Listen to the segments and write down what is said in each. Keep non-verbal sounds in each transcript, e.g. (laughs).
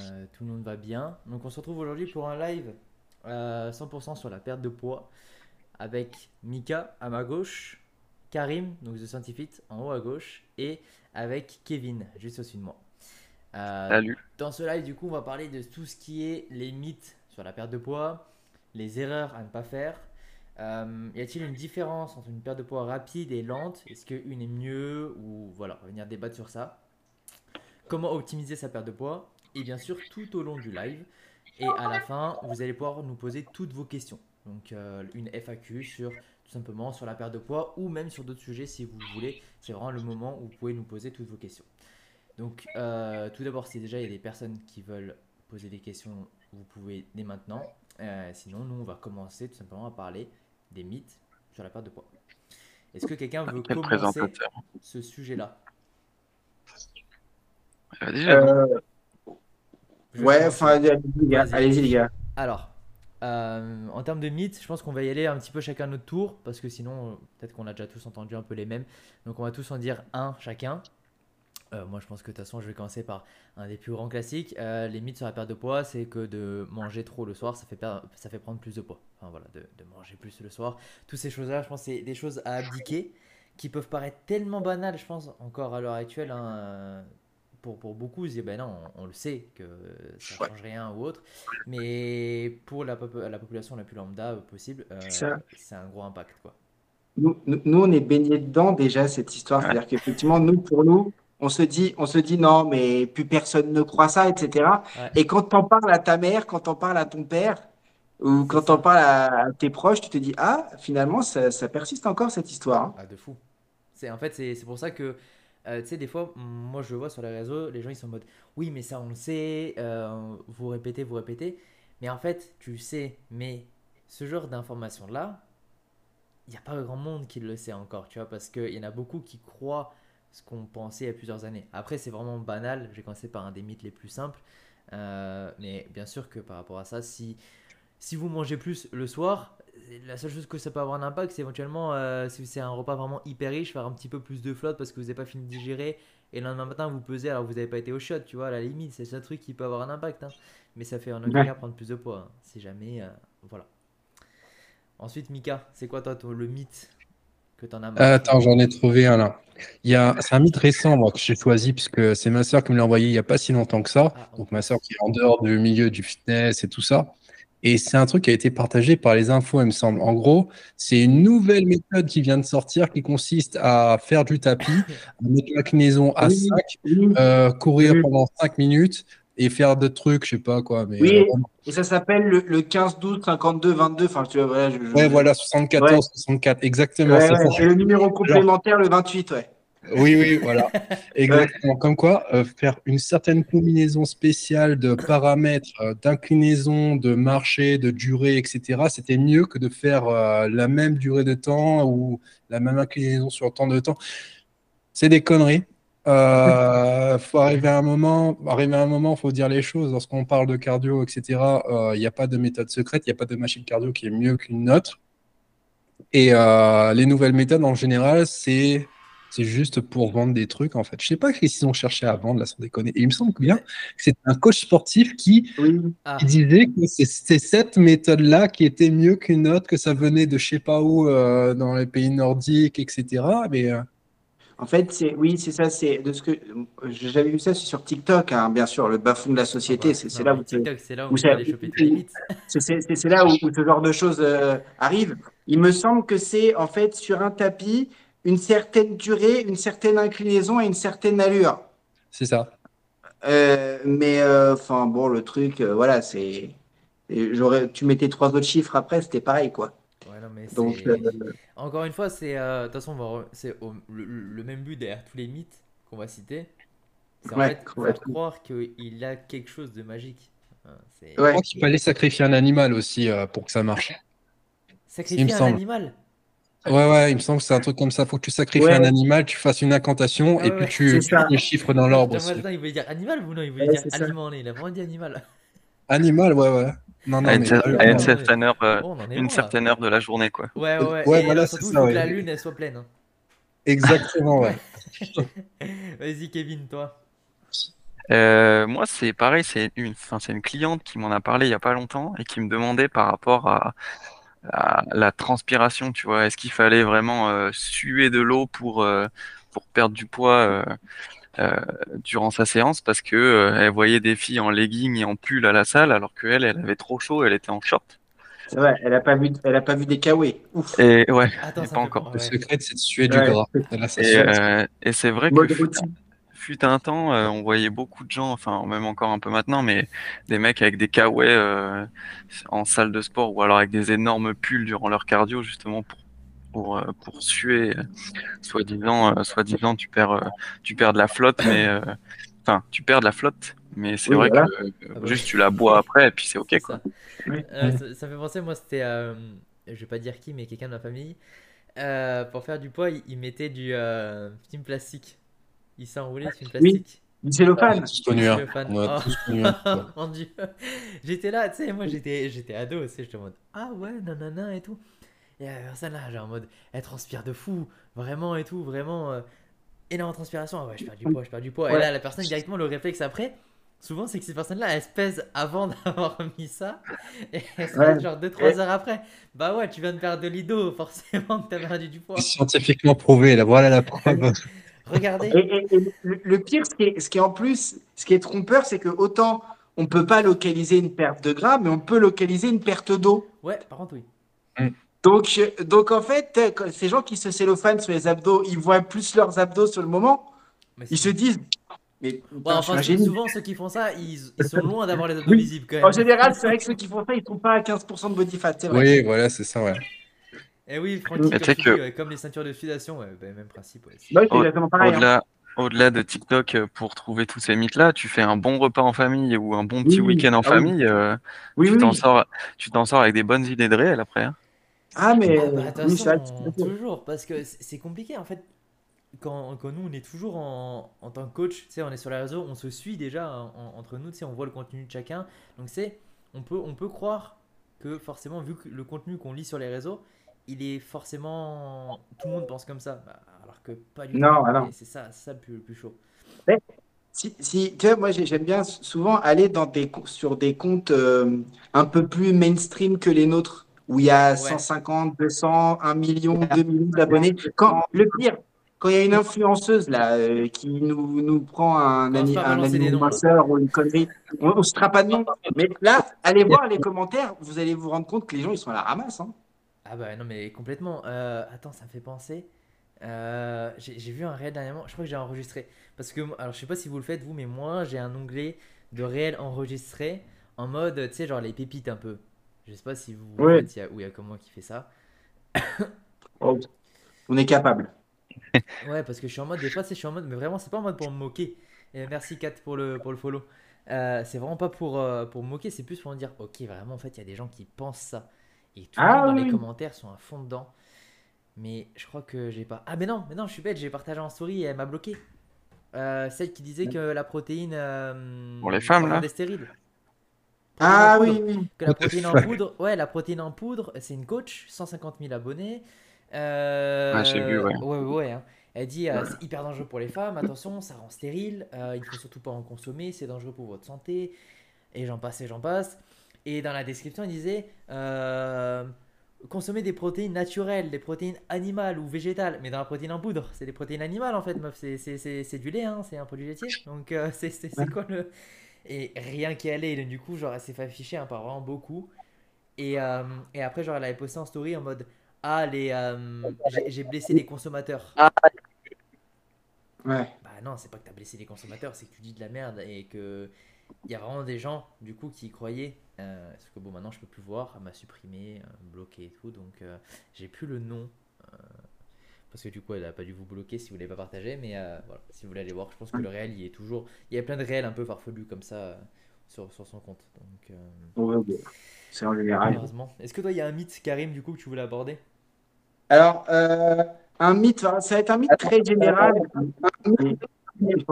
Euh, tout le monde va bien. Donc on se retrouve aujourd'hui pour un live euh, 100% sur la perte de poids avec Mika à ma gauche, Karim, donc The Scientific en haut à gauche, et avec Kevin juste au-dessus de moi. Euh, Salut. Dans ce live, du coup, on va parler de tout ce qui est les mythes sur la perte de poids, les erreurs à ne pas faire. Euh, y a-t-il une différence entre une perte de poids rapide et lente? Est-ce qu'une est mieux Ou voilà, on va venir débattre sur ça. Comment optimiser sa perte de poids? Et bien sûr, tout au long du live. Et à la fin, vous allez pouvoir nous poser toutes vos questions. Donc, euh, une FAQ sur tout simplement sur la perte de poids ou même sur d'autres sujets si vous voulez. C'est vraiment le moment où vous pouvez nous poser toutes vos questions. Donc, euh, tout d'abord, si déjà il y a des personnes qui veulent poser des questions, vous pouvez dès maintenant. Euh, sinon, nous, on va commencer tout simplement à parler des mythes sur la perte de poids. Est-ce que quelqu'un veut commencer ce sujet-là? Euh, déjà, Euh, Je vais ouais, enfin, allez-y, les gars. Alors, euh, en termes de mythes, je pense qu'on va y aller un petit peu chacun notre tour, parce que sinon, euh, peut-être qu'on a déjà tous entendu un peu les mêmes. Donc, on va tous en dire un chacun. Euh, moi, je pense que de toute façon, je vais commencer par un des plus grands classiques. Euh, les mythes sur la perte de poids, c'est que de manger trop le soir, ça fait, perdre- ça fait prendre plus de poids. Enfin, voilà, de, de manger plus le soir. Toutes ces choses-là, je pense, c'est des choses à abdiquer qui peuvent paraître tellement banales, je pense, encore à l'heure actuelle. hein, euh, pour, pour beaucoup, ils disent, ben non, on, on le sait que ça Ouais. change rien ou autre. Mais pour la, pop- la population la plus lambda euh, possible, euh, Ça. c'est un gros impact. Quoi. Nous, nous, nous, on est baignés dedans déjà, cette histoire. C'est-à-dire qu'effectivement, nous, pour nous, on se dit, on se dit non, mais plus personne ne croit ça, etc. Ouais. Et quand t'en parles à ta mère, quand t'en parles à ton père, ou quand t'en parles à, tes proches, tu te dis, ah, finalement, ça, ça persiste encore, cette histoire. hein. Ah, de fou. C'est en fait c'est c'est pour ça que euh, tu sais des fois moi je vois sur les réseaux les gens ils sont en mode oui mais ça on le sait euh, vous répétez vous répétez. Mais en fait tu sais mais ce genre d'information là il n'y a pas grand monde qui le sait encore tu vois parce qu'il y en a beaucoup qui croient ce qu'on pensait il y a plusieurs années. Après c'est vraiment banal. J'ai commencé par un des mythes les plus simples. Euh, mais bien sûr que par rapport à ça si si vous mangez plus le soir, la seule chose que ça peut avoir un impact, c'est éventuellement, euh, si c'est un repas vraiment hyper riche, faire un petit peu plus de flotte parce que vous n'avez pas fini de digérer et le lendemain matin vous pesez alors que vous n'avez pas été au shot, tu vois, à la limite, c'est le seul truc qui peut avoir un impact. hein. Mais ça fait en aucun cas prendre plus de poids, hein, si jamais. euh, voilà. Ensuite, Mika, c'est quoi toi ton- le mythe que t'en as marre Euh, Attends, j'en ai trouvé un là. Il y a, c'est un mythe récent moi, que j'ai choisi puisque c'est ma soeur qui me l'a envoyé il n'y a pas si longtemps que ça. Ah, Donc ma soeur qui est en dehors du milieu du fitness et tout ça. Et c'est un truc qui a été partagé par les infos, il me semble. En gros, c'est une nouvelle méthode qui vient de sortir qui consiste à faire du tapis, à mettre l'inclinaison à Oui, 5, oui, euh, courir Oui. pendant 5 minutes et faire d'autres trucs, je sais pas quoi. Mais, Oui. euh. Et ça s'appelle le, le 15, 12, 52, 22. Enfin, tu vois, voilà. Je, je- ouais, voilà, 74, Ouais. 64, exactement. Ouais, c'est ouais. ça. Et le numéro complémentaire, le 28, ouais. Oui, oui, voilà. (laughs) Exactement. Comme quoi, euh, faire une certaine combinaison spéciale de paramètres, euh, d'inclinaison, de marché, de durée, etc., c'était mieux que de faire euh, la même durée de temps ou la même inclinaison sur tant de temps. C'est des conneries. Euh, (laughs) faut arriver à un moment, arriver à un moment, faut dire les choses. Lorsqu'on parle de cardio, etc., il n'y a pas de méthode secrète, il n'y a pas de machine cardio qui est mieux qu'une autre. Et les nouvelles méthodes, en général, c'est c'est juste pour vendre des trucs, en fait. Je sais pas qu'ils ont cherché à vendre, là, sans déconner. Et il me semble bien que c'est un coach sportif qui, Oui. Ah, qui disait que c'est cette méthode-là qui était mieux qu'une autre, que ça venait de je sais pas où, euh, dans les pays nordiques, etc. Mais euh, En fait, c'est oui, c'est ça. C'est de ce que j'avais vu ça c'est sur TikTok, hein, bien sûr, le bas-fond de la société. c'est là où c'est- là où (laughs) c'est là ce genre de choses euh, arrivent. Il me semble que c'est en fait sur un tapis une certaine durée, une certaine inclinaison et une certaine allure. c'est ça. Euh, mais euh, enfin bon, le truc, euh, voilà, c'est j'aurais, tu mettais trois autres chiffres après, c'était pareil quoi. Ouais, non, mais Donc c'est- euh, Encore une fois, c'est euh, de toute façon, re- c'est au- le, le même but derrière tous les mythes qu'on va citer. C'est en Ouais, fait faire croire qu'il a quelque chose de magique. Hein, Je Ouais. crois qu'il fallait sacrifier un animal aussi euh, pour que ça marche. Sacrifier un semble. animal? Ouais, ouais, il me semble que c'est un truc comme ça. Faut que tu sacrifies Ouais. un animal, tu fasses une incantation et puis tu les chiffres dans l'ordre il voulait dire animal ou non Il voulait Ouais, dire aliment. Il a vraiment dit animal. Animal, ouais, ouais. Non, non, à une, mais cer- vraiment, à une ouais. certaine heure, euh, Oh, une certaine heure de la journée, quoi. Ouais, ouais, ouais. Et voilà, surtout, ça, faut que la lune elle soit pleine. hein. (laughs) exactement, ouais. (laughs) Vas-y, Kevin, toi. Euh, moi, c'est pareil, c'est une, enfin, c'est une cliente qui m'en a parlé il y a pas longtemps et qui me demandait par rapport à, la transpiration, tu vois, est-ce qu'il fallait vraiment euh, suer de l'eau pour, euh, pour perdre du poids euh, euh, durant sa séance? Parce que euh, elle voyait des filles en legging et en pull à la salle alors qu'elle, elle avait trop chaud, elle était en short. C'est vrai, elle a pas vu, elle a pas vu des kawaii. Ouf. Et ouais, Attends, pas encore. Le ouais. secret, c'est de suer du Ouais. gras. Et, euh, c'est vrai que fut, un temps, euh, on voyait beaucoup de gens, enfin même encore un peu maintenant, mais des mecs avec des kawaii euh, en salle de sport ou alors avec des énormes pulls durant leur cardio justement pour pour, euh, pour suer, euh, soi-disant, euh, soi-disant tu perds tu perds de la flotte, mais euh, enfin tu perds de la flotte, mais c'est Oui, vrai voilà. que euh, Ah bah juste tu la bois après et puis c'est ok quoi. ça. Oui. Euh, ça, ça me fait penser, moi, c'était, euh, je vais pas dire qui, mais quelqu'un de ma famille. Euh, pour faire du poids, il, il mettait du euh, film plastique. Il s'enroulait sur film Oui. plastique. Du On cellophane. a. (laughs) On a Oh. tous connu un. Ouais. Mon dieu. J'étais là, tu sais, moi j'étais j'étais ado aussi, j'étais en mode ah ouais, nanana et tout. Et la personne là, genre en mode elle transpire de fou, vraiment et tout, vraiment euh, énorme transpiration. Ah ouais, je perds du poids, je perds du poids. Et là, la personne directement le réflexe après, souvent c'est que ces personnes là elles se pèsent avant (laughs) d'avoir mis ça et elles Ouais. genre 2-3 heures après. Bah ouais, tu viens de perdre de l'ido, forcément que t'as perdu du poids. C'est scientifiquement prouvé. Là, voilà la (laughs) preuve. Regardez. Et, et- et le, pire, ce qui, est, ce qui est en plus, ce qui est trompeur, c'est que autant on peut pas localiser une perte de gras, mais on peut localiser une perte d'eau. Ouais, par contre oui. Donc, euh, donc en fait, ces gens qui se cellophanent sur les abdos, ils voient plus leurs abdos sur le moment, Mais ils se disent, mais Ouais, putain, enfin, souvent ceux qui font ça, ils, ils sont loin d'avoir les abdos Oui. visibles quand même. En général, c'est vrai que ceux qui font ça, ils sont pas à 15% de body fat, vrai. Oui, voilà, c'est ça, ouais. Et oui, Francky, comme, tu sais tu que- ouais, comme les ceintures de ouais, bah, même principe. Ouais. Bah, Au- hein. Au-delà, de TikTok, euh, pour trouver tous ces mythes-là, tu fais un bon repas en famille ou un bon petit Oui, week-end en ah oui. famille, euh, Oui, tu oui, t'en sors, tu t'en sors avec des bonnes idées de réel après. hein. Ah, mais Ah bah, fait. toujours, parce que c'est compliqué en fait. Quand, quand nous on est toujours en, en tant que coach, tu sais, on est sur les réseaux, on se suit déjà en- en- entre nous, tu sais, on voit le contenu de chacun. Donc c'est, on peut, on peut croire que forcément, vu que le contenu qu'on lit sur les réseaux, il est forcément, tout le monde pense comme ça, Bah, alors que pas du tout. ah non. C'est ça, ça le plus, le plus chaud. Si, si, tu vois, moi j'ai- j'aime bien souvent aller dans des, sur des comptes euh, un peu plus mainstream que les nôtres, où il y a 150, 200, 1 million, 2 millions d'abonnés. Quand, le pire, quand il y a une influenceuse là, euh, qui nous, nous prend un, à un anniversaire ou une connerie, on ne se pas de nom. Mais là, allez voir les commentaires, vous allez vous rendre compte que les gens ils sont à la ramasse. hein. Ah bah non mais complètement. Euh, attends, ça me fait penser. Euh, j'ai j'ai vu un réel dernièrement, je crois que j'ai enregistré. Parce que, alors je sais pas si vous le faites vous, mais moi j'ai un onglet de réel enregistré en mode, tu sais, genre les pépites un peu. Je sais pas si vous Ouais. faites, il y a, ou il y a comment qui fait ça. (coughs) Oh, on est capable. (coughs) Ouais, parce que je suis en mode, des fois, sais, je suis en mode, mais vraiment, c'est pas en mode pour me moquer. Et merci Kat pour le, pour le follow. Euh, c'est vraiment pas pour, euh, pour me moquer, c'est plus pour me dire, ok, vraiment, en fait, il y a des gens qui pensent ça. Et tout le Ah monde dans oui, les commentaires sont à fond dedans. Mais je crois que j'ai pas. Ah, mais non, mais non, je suis bête, j'ai partagé en story et elle m'a bloqué. Euh, celle qui disait que la protéine. euh, Pour les femmes, là rendait stérile. Ah oui, oui. Que la protéine en poudre, ouais, la protéine en poudre, c'est une coach, 150 000 abonnés. Euh, Ouais, j'ai vu, ouais. Ouais, ouais, ouais, hein. Elle dit euh, c'est hyper dangereux pour les femmes, attention, ça rend stérile, euh, il faut surtout pas en consommer, c'est dangereux pour votre santé, et j'en passe et j'en passe. Et dans la description, il disait euh, consommer des protéines naturelles, des protéines animales ou végétales, mais dans la protéine en poudre, c'est des protéines animales en fait, meuf, c'est- du lait, hein, c'est un produit laitier, donc euh, (laughs) c'est quoi le. Et rien qui allait, et du coup, genre, elle s'est fait afficher hein, par vraiment beaucoup. Et, euh, et après, genre, elle avait posté en story en mode Ah, les, euh, j'ai- j'ai blessé les consommateurs. Ouais. Bah non, c'est pas que t'as blessé les consommateurs, c'est que tu dis de la merde et que il y a vraiment des gens du coup qui y croyaient. Euh, parce que bon, maintenant je peux plus voir, elle m'a supprimé, euh, bloqué et tout, donc euh, j'ai plus le nom. euh, parce que du coup, elle a pas dû vous bloquer si vous l'avez pas partagé, mais euh, voilà, si vous voulez aller voir, je pense que le réel il est toujours. Il y a plein de réels un peu farfelus comme ça euh, sur, sur son compte. Donc, euh, Ouais, ouais. C'est en général. heureusement. Est-ce que toi, il y a un mythe, Karim, du coup, que tu voulais aborder? Alors, euh, un mythe, ça va être un mythe très général. Un mythe-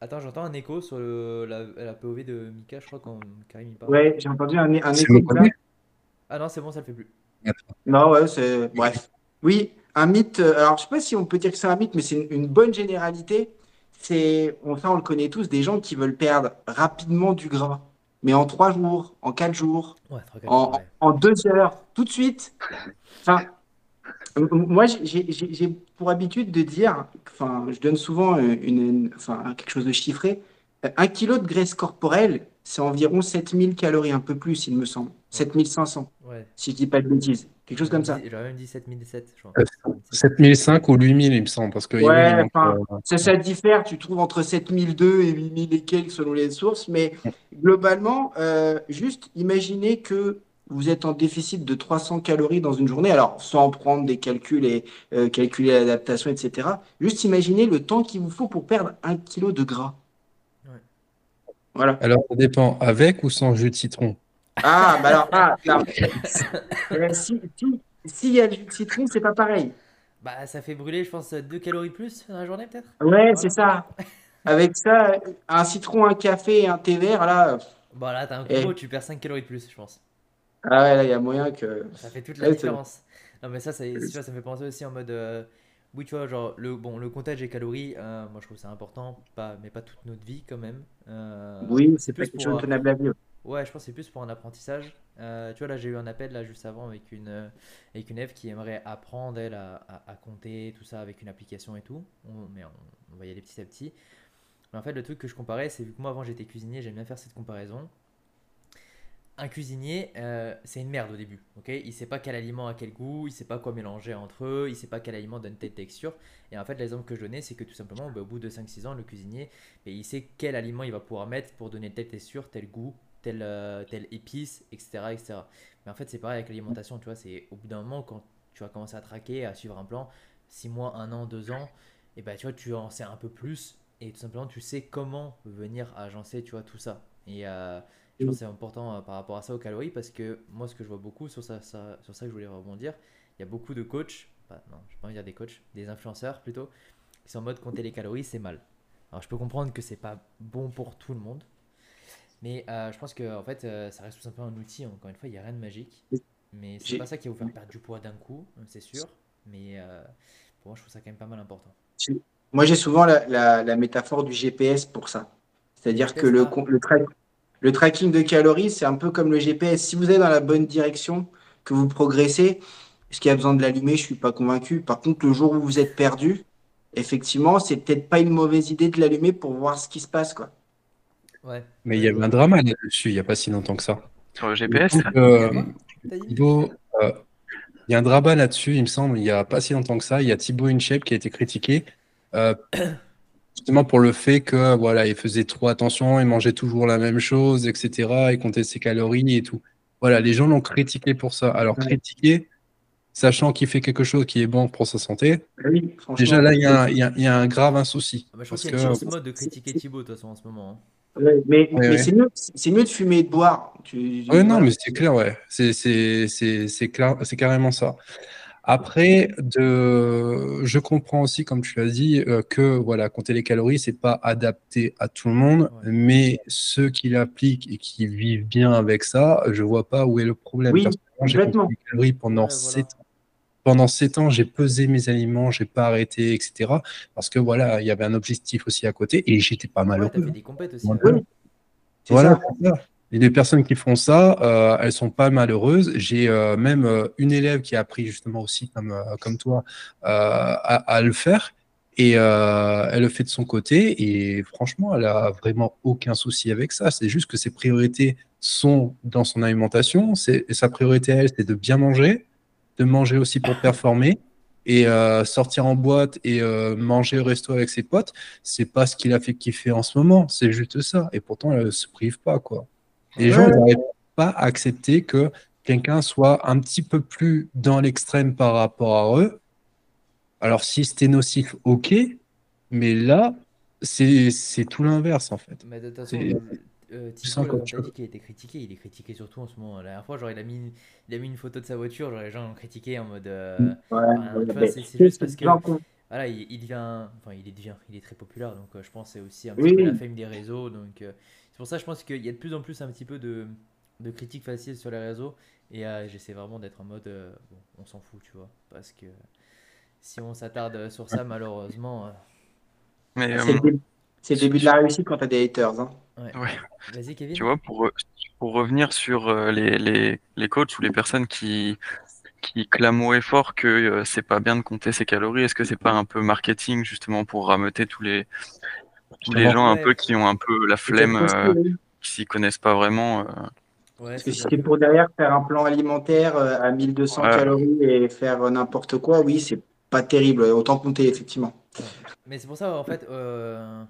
Attends, j'entends un écho sur le- la, la POV de Mika, je crois, quand Karim il parle. Ouais, j'ai entendu un, écho Ah non, c'est bon, ça le fait plus. Non, ouais, c'est. Bref. Oui, un mythe. euh, Alors, je sais pas si on peut dire que c'est un mythe, mais c'est une, une bonne généralité. c'est, on, ça, on le connaît tous, des gens qui veulent perdre rapidement du gras, mais en trois jours, en quatre jours, Ouais, en, jours, ouais. en deux heures, tout de suite. Enfin, moi, j'ai j'ai- j'ai pour habitude de dire, enfin, je donne souvent euh, une, une- enfin, quelque chose de chiffré. Euh, Un kilo de graisse corporelle, c'est environ 7000 calories, un peu plus, il me semble. 7500, Ouais. si je dis pas de bêtises. Quelque chose comme ça. J'aurais même dit 7007, je crois. Euh, 7005 ou 8000, il me semble. Parce que Ouais, manque, enfin, euh, Ça, ça diffère, tu trouves entre 7002 et 8000 et quelques selon les sources, mais globalement, euh, juste imaginez que vous êtes en déficit de 300 calories dans une journée, alors sans prendre des calculs et euh, calculer l'adaptation, etc. Juste imaginez le temps qu'il vous faut pour perdre un kilo de gras. Ouais. Voilà. Alors, ça dépend, avec ou sans jus de citron? Ah, bah alors, ah, (laughs) alors, euh, si, si, s'il y a du citron, c'est pas pareil. Bah, ça fait brûler, je pense, 2 calories plus dans la journée, peut-être? Ouais, c'est ça. Avec ça, un citron, un café et un thé vert, là, Bah, là, t'as un Eh. combo, tu perds 5 calories de plus, je pense. Ah ouais, là, il y a moyen que. Ça fait toute la Ouais, différence. Non, mais ça, ça, me fait penser aussi en mode. euh, oui, tu vois, genre, le, bon, le comptage des calories, euh, moi je trouve ça important, pas, mais pas toute notre vie quand même. Euh, Oui, c'est plus pour, tenable à vivre. Ouais, je pense que c'est plus pour un apprentissage. Euh, tu vois, là, j'ai eu un appel là juste avant avec une, avec une Eve qui aimerait apprendre, elle, à, à- à compter, tout ça avec une application et tout. On- mais on, on va y aller petit à petit. Mais en fait, le truc que je comparais, c'est vu que moi avant j'étais cuisinier, j'aime bien faire cette comparaison. Un cuisinier, euh, c'est une merde au début, ok? Il sait pas quel aliment a quel goût, il sait pas quoi mélanger entre eux, il sait pas quel aliment donne telle texture. Et en fait, l'exemple que je donnais, c'est que tout simplement, bah, au bout de 5-6 ans, le cuisinier, bah, il sait quel aliment il va pouvoir mettre pour donner telle texture, tel goût, telle, euh, telle épice, etc., etc. Mais en fait, c'est pareil avec l'alimentation, tu vois, c'est au bout d'un moment, quand tu vas commencer à traquer, à suivre un plan, 6 mois, 1 an, 2 ans, et bah tu vois, tu en sais un peu plus, et tout simplement, tu sais comment venir agencer, tu vois, tout ça. Et euh, je pense que c'est important euh, par rapport à ça aux calories, parce que moi, ce que je vois beaucoup, sur ça, ça- sur ça que je voulais rebondir, il y a beaucoup de coachs, pas, non, je vais pas envie de dire des coachs, des influenceurs plutôt, qui sont en mode compter les calories, c'est mal. Alors je peux comprendre que c'est pas bon pour tout le monde, mais euh, je pense que en fait, euh, ça reste tout simplement un outil. Encore une fois, il n'y a rien de magique. Mais c'est pas ça qui va vous faire perdre du poids d'un coup, c'est sûr. Mais euh, pour moi, je trouve ça quand même pas mal important. Moi, j'ai souvent la, la- la métaphore du GPS pour ça. C'est-à-dire que le, le, tra- le tracking de calories, c'est un peu comme le GPS. Si vous êtes dans la bonne direction, que vous progressez, est-ce qu'il y a besoin de l'allumer? Je suis pas convaincu. Par contre, le jour où vous êtes perdu, effectivement, c'est peut-être pas une mauvaise idée de l'allumer pour voir ce qui se passe, quoi. Ouais. Mais il y avait un drama là-dessus, il n'y a pas si longtemps que ça. Sur le GPS, euh, euh, il y a un drama là-dessus, il me semble, il n'y a pas si longtemps que ça. Il y a Thibaut InShape qui a été critiqué, euh, justement pour le fait que voilà, il faisait trop attention, il mangeait toujours la même chose, etc. Il comptait ses calories et tout. Voilà, les gens l'ont critiqué pour ça. Alors, Ouais. critiquer, sachant qu'il fait quelque chose qui est bon pour sa santé, Oui, franchement. déjà là, il y a un, il y a- il y a un grave un souci. Ah bah, je pense Parce qu'il y a une que, grosse mode de critiquer Thibaut, de toute façon, en ce moment. hein. Ouais, mais Ouais, mais ouais. c'est mieux, c'est mieux de fumer et de boire. Tu, Ouais, non, mais c'est clair, ouais. C'est, c'est, c'est, c'est clair, c'est carrément ça. Après, de, je comprends aussi, comme tu l'as dit, euh, que voilà, compter les calories, c'est pas adapté à tout le monde, Ouais. mais ceux qui l'appliquent et qui vivent bien avec ça, je vois pas où est le problème. Oui, j'ai compté les calories pendant Ouais, voilà. sept ans. Pendant sept ans, j'ai pesé mes aliments, j'ai pas arrêté, etc. Parce que voilà, il y avait un objectif aussi à côté et j'étais pas malheureux. des compètes aussi. Voilà. Les personnes qui font ça, euh, elles sont pas malheureuses. J'ai euh, même euh, une élève qui a appris justement aussi, comme, euh, toi, à, le faire. Et elle le fait de son côté. Et franchement, elle a vraiment aucun souci avec ça. C'est juste que ses priorités sont dans son alimentation. Et sa priorité elle, c'est de bien manger, de manger aussi pour performer. Et sortir en boîte et manger au resto avec ses potes, c'est pas ce qu'il a fait kiffer en ce moment. C'est juste ça. Et pourtant, elle se prive pas, quoi. Les gens n'arrivent pas à accepter que quelqu'un soit un petit peu plus dans l'extrême par rapport à eux. Alors, si c'était nocif, ok, mais là, c'est tout l'inverse, en fait. Mais de toute façon, euh, là, tu- t'as dit qu'il était critiqué, il est critiqué surtout en ce moment. La dernière fois, genre, il a mis une, il a mis une photo de sa voiture, genre, les gens l'ont critiqué en mode. euh, Ouais, c'est juste parce que. Voilà, il, il devient, enfin il est devient, il est très populaire, donc euh, je pense que c'est aussi un Oui. petit peu la fame des réseaux, donc euh, pour ça je pense qu'il y a de plus en plus un petit peu de, de critiques faciles sur les réseaux, et euh, j'essaie vraiment d'être en mode, euh, bon, on s'en fout, tu vois, parce que si on s'attarde sur ça, malheureusement, euh, Mais C'est le, euh, dé- c'est le début de la réussite quand t'as des haters. hein. Ouais. ouais. Vas-y, Kevin. Tu vois, pour, re- pour revenir sur les, les, les coachs ou les personnes qui, qui clament haut et fort que euh, c'est pas bien de compter ses calories, est-ce que c'est pas un peu marketing justement pour rameuter tous les, tous les gens un peu qui ont un peu la flemme, euh, qui s'y connaissent pas vraiment euh, Ouais, Parce que si c'est pour derrière faire un plan alimentaire euh, à 1200 Ouais. calories et faire n'importe quoi, oui, c'est pas terrible. Autant compter, effectivement. Mais c'est pour ça, en fait, euh,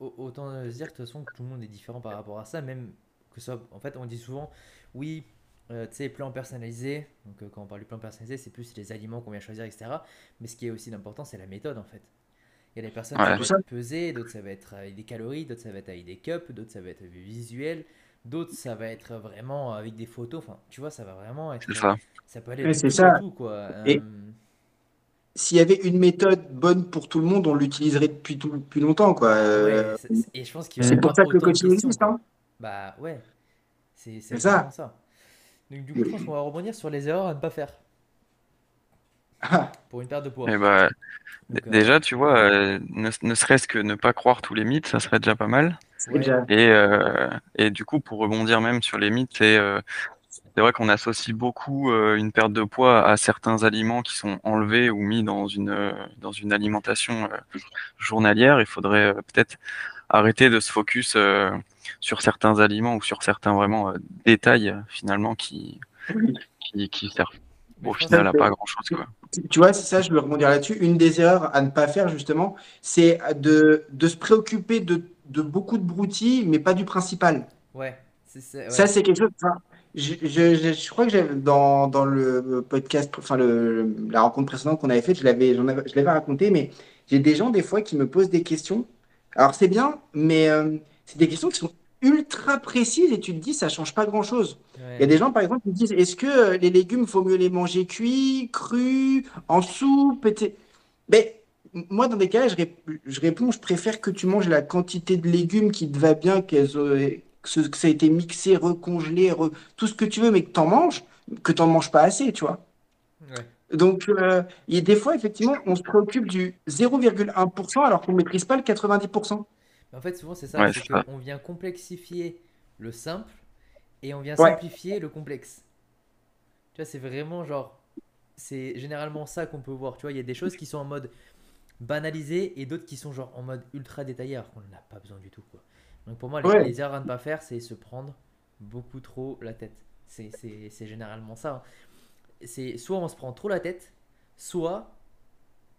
au- autant se dire que de toute façon que tout le monde est différent par rapport à ça, même que ça, en fait, on dit souvent, oui, euh, tu sais, plan personnalisé, donc euh, quand on parle du plan personnalisé, c'est plus les aliments qu'on vient choisir, etc. Mais ce qui est aussi important, c'est la méthode, en fait. Il y a des personnes Ouais. ça va être pesé, d'autres ça va être avec des calories, d'autres ça va être avec des cups, d'autres ça va être visuel, d'autres ça va être vraiment avec des photos, enfin, tu vois, ça va vraiment être... c'est ça. Ça peut aller c'est tout ça. tout, quoi. Et- Euh, S'il y avait une méthode bonne pour tout le monde, on l'utiliserait depuis, tout, depuis longtemps, quoi. Euh, Ouais, c'est- c'est- et je pense qu'il va y c'est pour ça que le coaching existe, hein. Bah ouais, c'est ça. Donc du coup, je pense qu'on va rebondir sur les erreurs à ne pas faire (laughs) pour une perte de poids. Et bah, Donc, euh, déjà, tu vois, euh, ne, ne serait-ce que ne pas croire tous les mythes, ça serait déjà pas mal. Ouais. Et, euh, et du coup, pour rebondir même sur les mythes, c'est euh, c'est vrai qu'on associe beaucoup euh, une perte de poids à certains aliments qui sont enlevés ou mis dans une, euh, dans une alimentation euh, journalière. Il faudrait euh, peut-être arrêter de se focus euh, sur certains aliments ou sur certains vraiment euh, détails finalement qui, Oui. qui, qui servent au final à pas grand-chose. Tu vois, c'est ça, je veux rebondir là-dessus. Une des erreurs à ne pas faire, justement, c'est de, de se préoccuper de, de beaucoup de broutilles, mais pas du principal. Ouais, c'est c'est- Ça, ouais. c'est quelque chose. enfin, je, je, je, je crois que j'avais dans, dans le podcast, enfin le, la rencontre précédente qu'on avait faite, je l'avais, j'en avais, je l'avais raconté, mais j'ai des gens des fois qui me posent des questions. Alors c'est bien, mais euh, c'est des questions qui sont ultra précises et tu te dis ça change pas grand-chose. Il y a des gens par exemple qui me disent est-ce que euh, les légumes faut mieux les manger cuits, crus, en soupe, etc. Mais moi dans des cas je, je réponds je préfère que tu manges la quantité de légumes qui te va bien, qu'elles aient- que, ça a été mixé, recongelé, re- tout ce que tu veux, mais que tu en manges, que tu n'en manges pas assez, tu vois. Ouais. Donc, euh, il y a des fois, effectivement, on se préoccupe du 0,1% alors qu'on ne maîtrise pas le 90%. Mais en fait, souvent, c'est ça, Ouais, c'est ça. qu'on vient complexifier le simple et on vient Ouais. simplifier le complexe. Tu vois, c'est vraiment genre, c'est généralement ça qu'on peut voir. Tu vois, il y a des choses qui sont en mode banalisé et d'autres qui sont genre en mode ultra détaillé alors qu'on n'a pas besoin du tout, quoi. Donc pour moi, les, Ouais. les erreurs à ne pas faire, c'est se prendre beaucoup trop la tête. C'est c'est- c'est généralement ça. hein. C'est soit on se prend trop la tête, soit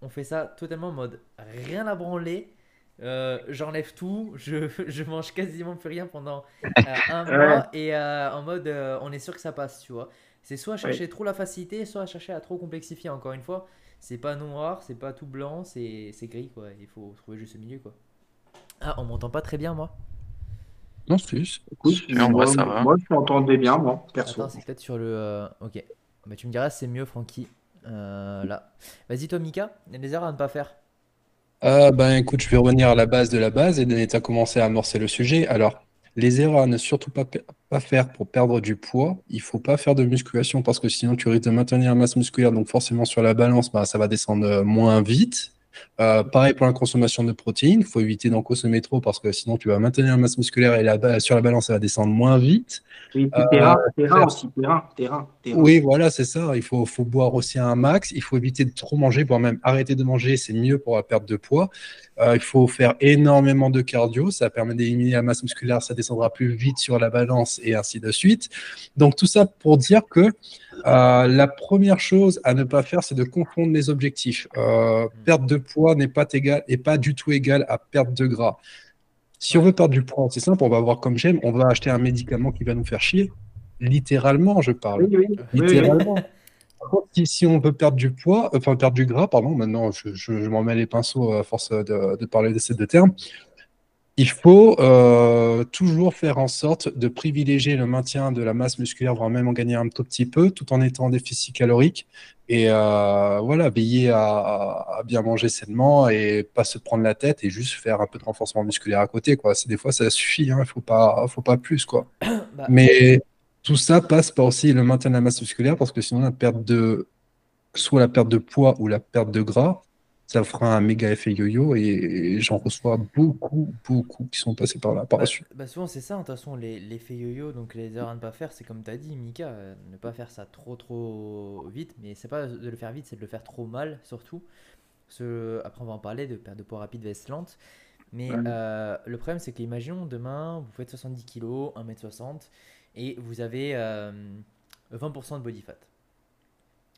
on fait ça totalement en mode rien à branler. Euh, J'enlève tout, je, (laughs) je mange quasiment plus rien pendant euh, un (laughs) Ouais. mois et euh, en mode euh, on est sûr que ça passe, tu vois. C'est soit chercher trop la facilité, soit chercher à trop complexifier. Encore une fois, c'est pas noir, c'est pas tout blanc, c'est c'est gris quoi. Il faut trouver juste le milieu quoi. Ah, on m'entend pas très bien moi. Non, c'est juste. Écoute, moi, ouais, ça va. moi, je m'entendais bien, moi, perso. Attends, c'est peut-être sur le. euh, Ok. Bah, tu me diras, c'est mieux, Francky. Euh, là. Vas-y, toi, Mika, il y a des erreurs à ne pas faire. Euh, ben écoute, je vais revenir à la base de la base et tu as commencé à amorcer le sujet. Alors, les erreurs à ne surtout pas, faire pour perdre du poids, il faut pas faire de musculation parce que sinon tu risques de maintenir la masse musculaire, donc forcément sur la balance, ben, ça va descendre euh, moins vite. Euh, pareil pour la consommation de protéines, il faut éviter d'en consommer trop parce que sinon tu vas maintenir la masse musculaire et la, sur la balance, ça va descendre moins vite. Oui, Euh, terrain, terrain faire- aussi, terrain, terrain, terrain. Oui, voilà, c'est ça. Il faut, faut boire aussi un max. Il faut éviter de trop manger, voire même arrêter de manger. C'est mieux pour la perte de poids. Euh, il faut faire énormément de cardio. Ça permet d'éliminer la masse musculaire. Ça descendra plus vite sur la balance et ainsi de suite. Donc, tout ça pour dire que euh, la première chose à ne pas faire, c'est de confondre les objectifs. Euh, perte de poids n'est pas égal, est pas du tout égal à perte de gras. Si on veut perdre du poids, c'est simple, on va avoir comme j'aime, on va acheter un médicament qui va nous faire chier. Littéralement, je parle. Oui, oui, oui, oui. Littéralement. (laughs) Si, si on veut perdre du poids, euh, enfin perdre du gras, pardon, maintenant je, je, je m'en mets les pinceaux à force de, de parler de ces deux termes, il faut euh, toujours faire en sorte de privilégier le maintien de la masse musculaire, voire même en gagner un tout petit peu, tout en étant en déficit calorique. Et euh, voilà, veiller à, bien manger sainement et pas se prendre la tête et juste faire un peu de renforcement musculaire à côté. Quoi. C'est, des fois, ça suffit, hein, il faut pas, faut pas plus. Quoi. (coughs) Bah, Mais tout ça passe par aussi le maintien de la masse musculaire parce que sinon la perte de soit la perte de poids ou la perte de gras ça fera un méga effet yo-yo et, j'en reçois beaucoup, beaucoup qui sont passés par là par Bah, suite. bah souvent c'est ça, de toute façon, les- l'effet yo-yo, donc les erreurs à ne pas faire, c'est comme tu as dit, Mika, euh, ne pas faire ça trop trop vite, mais c'est pas de le faire vite, c'est de le faire trop mal surtout. Que, après on va en parler de perte de poids rapide vs lente, mais Ouais. euh, le problème c'est qu'imaginons demain vous faites 70 kg, 1m60 et vous avez euh, 20% de body fat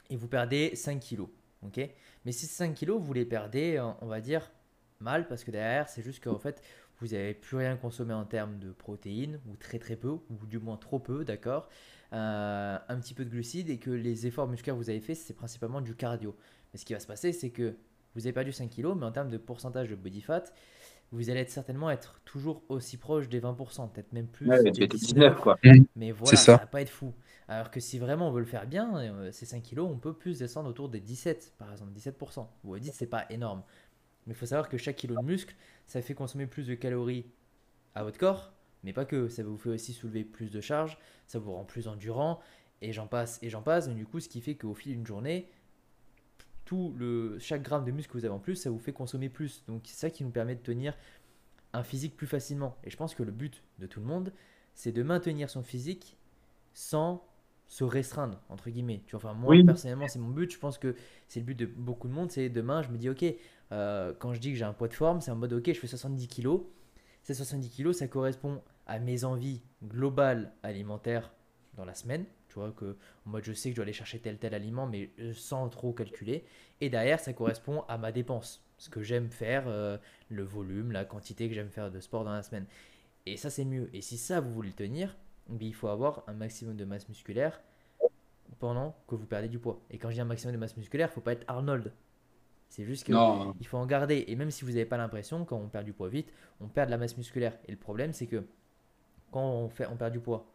et vous perdez 5 kilos. ok? Mais ces 5 kilos, vous les perdez, euh, on va dire, mal, parce que derrière, c'est juste qu'en fait, vous n'avez plus rien consommé en termes de protéines, ou très très peu, ou du moins trop peu, d'accord? Euh, Un petit peu de glucides, et que les efforts musculaires que vous avez fait, c'est principalement du cardio. Mais ce qui va se passer, c'est que vous avez perdu 5 kilos, mais en termes de pourcentage de body fat, vous allez être certainement être toujours aussi proche des 20%, peut-être même plus. Ouais, des tu étais 19, 19, quoi. mais voilà, ça. ça va pas être fou. Alors que si vraiment on veut le faire bien, euh, ces 5 kilos, on peut plus descendre autour des 17, par exemple, 17%. Vous vous dites, c'est pas énorme. Mais il faut savoir que chaque kilo de muscle, ça fait consommer plus de calories à votre corps, mais pas que. Ça vous fait aussi soulever plus de charges, ça vous rend plus endurant, et j'en passe, et j'en passe. Donc, du coup, ce qui fait qu'au fil d'une journée, tout le, chaque gramme de muscle que vous avez en plus, ça vous fait consommer plus. Donc c'est ça qui nous permet de tenir un physique plus facilement. Et je pense que le but de tout le monde, c'est de maintenir son physique sans se restreindre, entre guillemets. Tu vois, enfin, moi, Oui. personnellement, c'est mon but. Je pense que c'est le but de beaucoup de monde. C'est demain, je me dis, ok, euh, quand je dis que j'ai un poids de forme, c'est en mode, ok, je fais 70 kilos. Ces 70 kilos, ça correspond à mes envies globales alimentaires dans la semaine. Vois, que en mode, je sais que je dois aller chercher tel tel aliment, mais euh, sans trop calculer. Et derrière, ça correspond à ma dépense. Ce que j'aime faire, euh, le volume, la quantité que j'aime faire de sport dans la semaine. Et ça, c'est mieux. Et si ça, vous voulez le tenir, bien, il faut avoir un maximum de masse musculaire pendant que vous perdez du poids. Et quand je dis un maximum de masse musculaire, il faut pas être Arnold. C'est juste que Non, il faut en garder. Et même si vous n'avez pas l'impression, quand on perd du poids vite, on perd de la masse musculaire. Et le problème, c'est que quand on, fait, on perd du poids,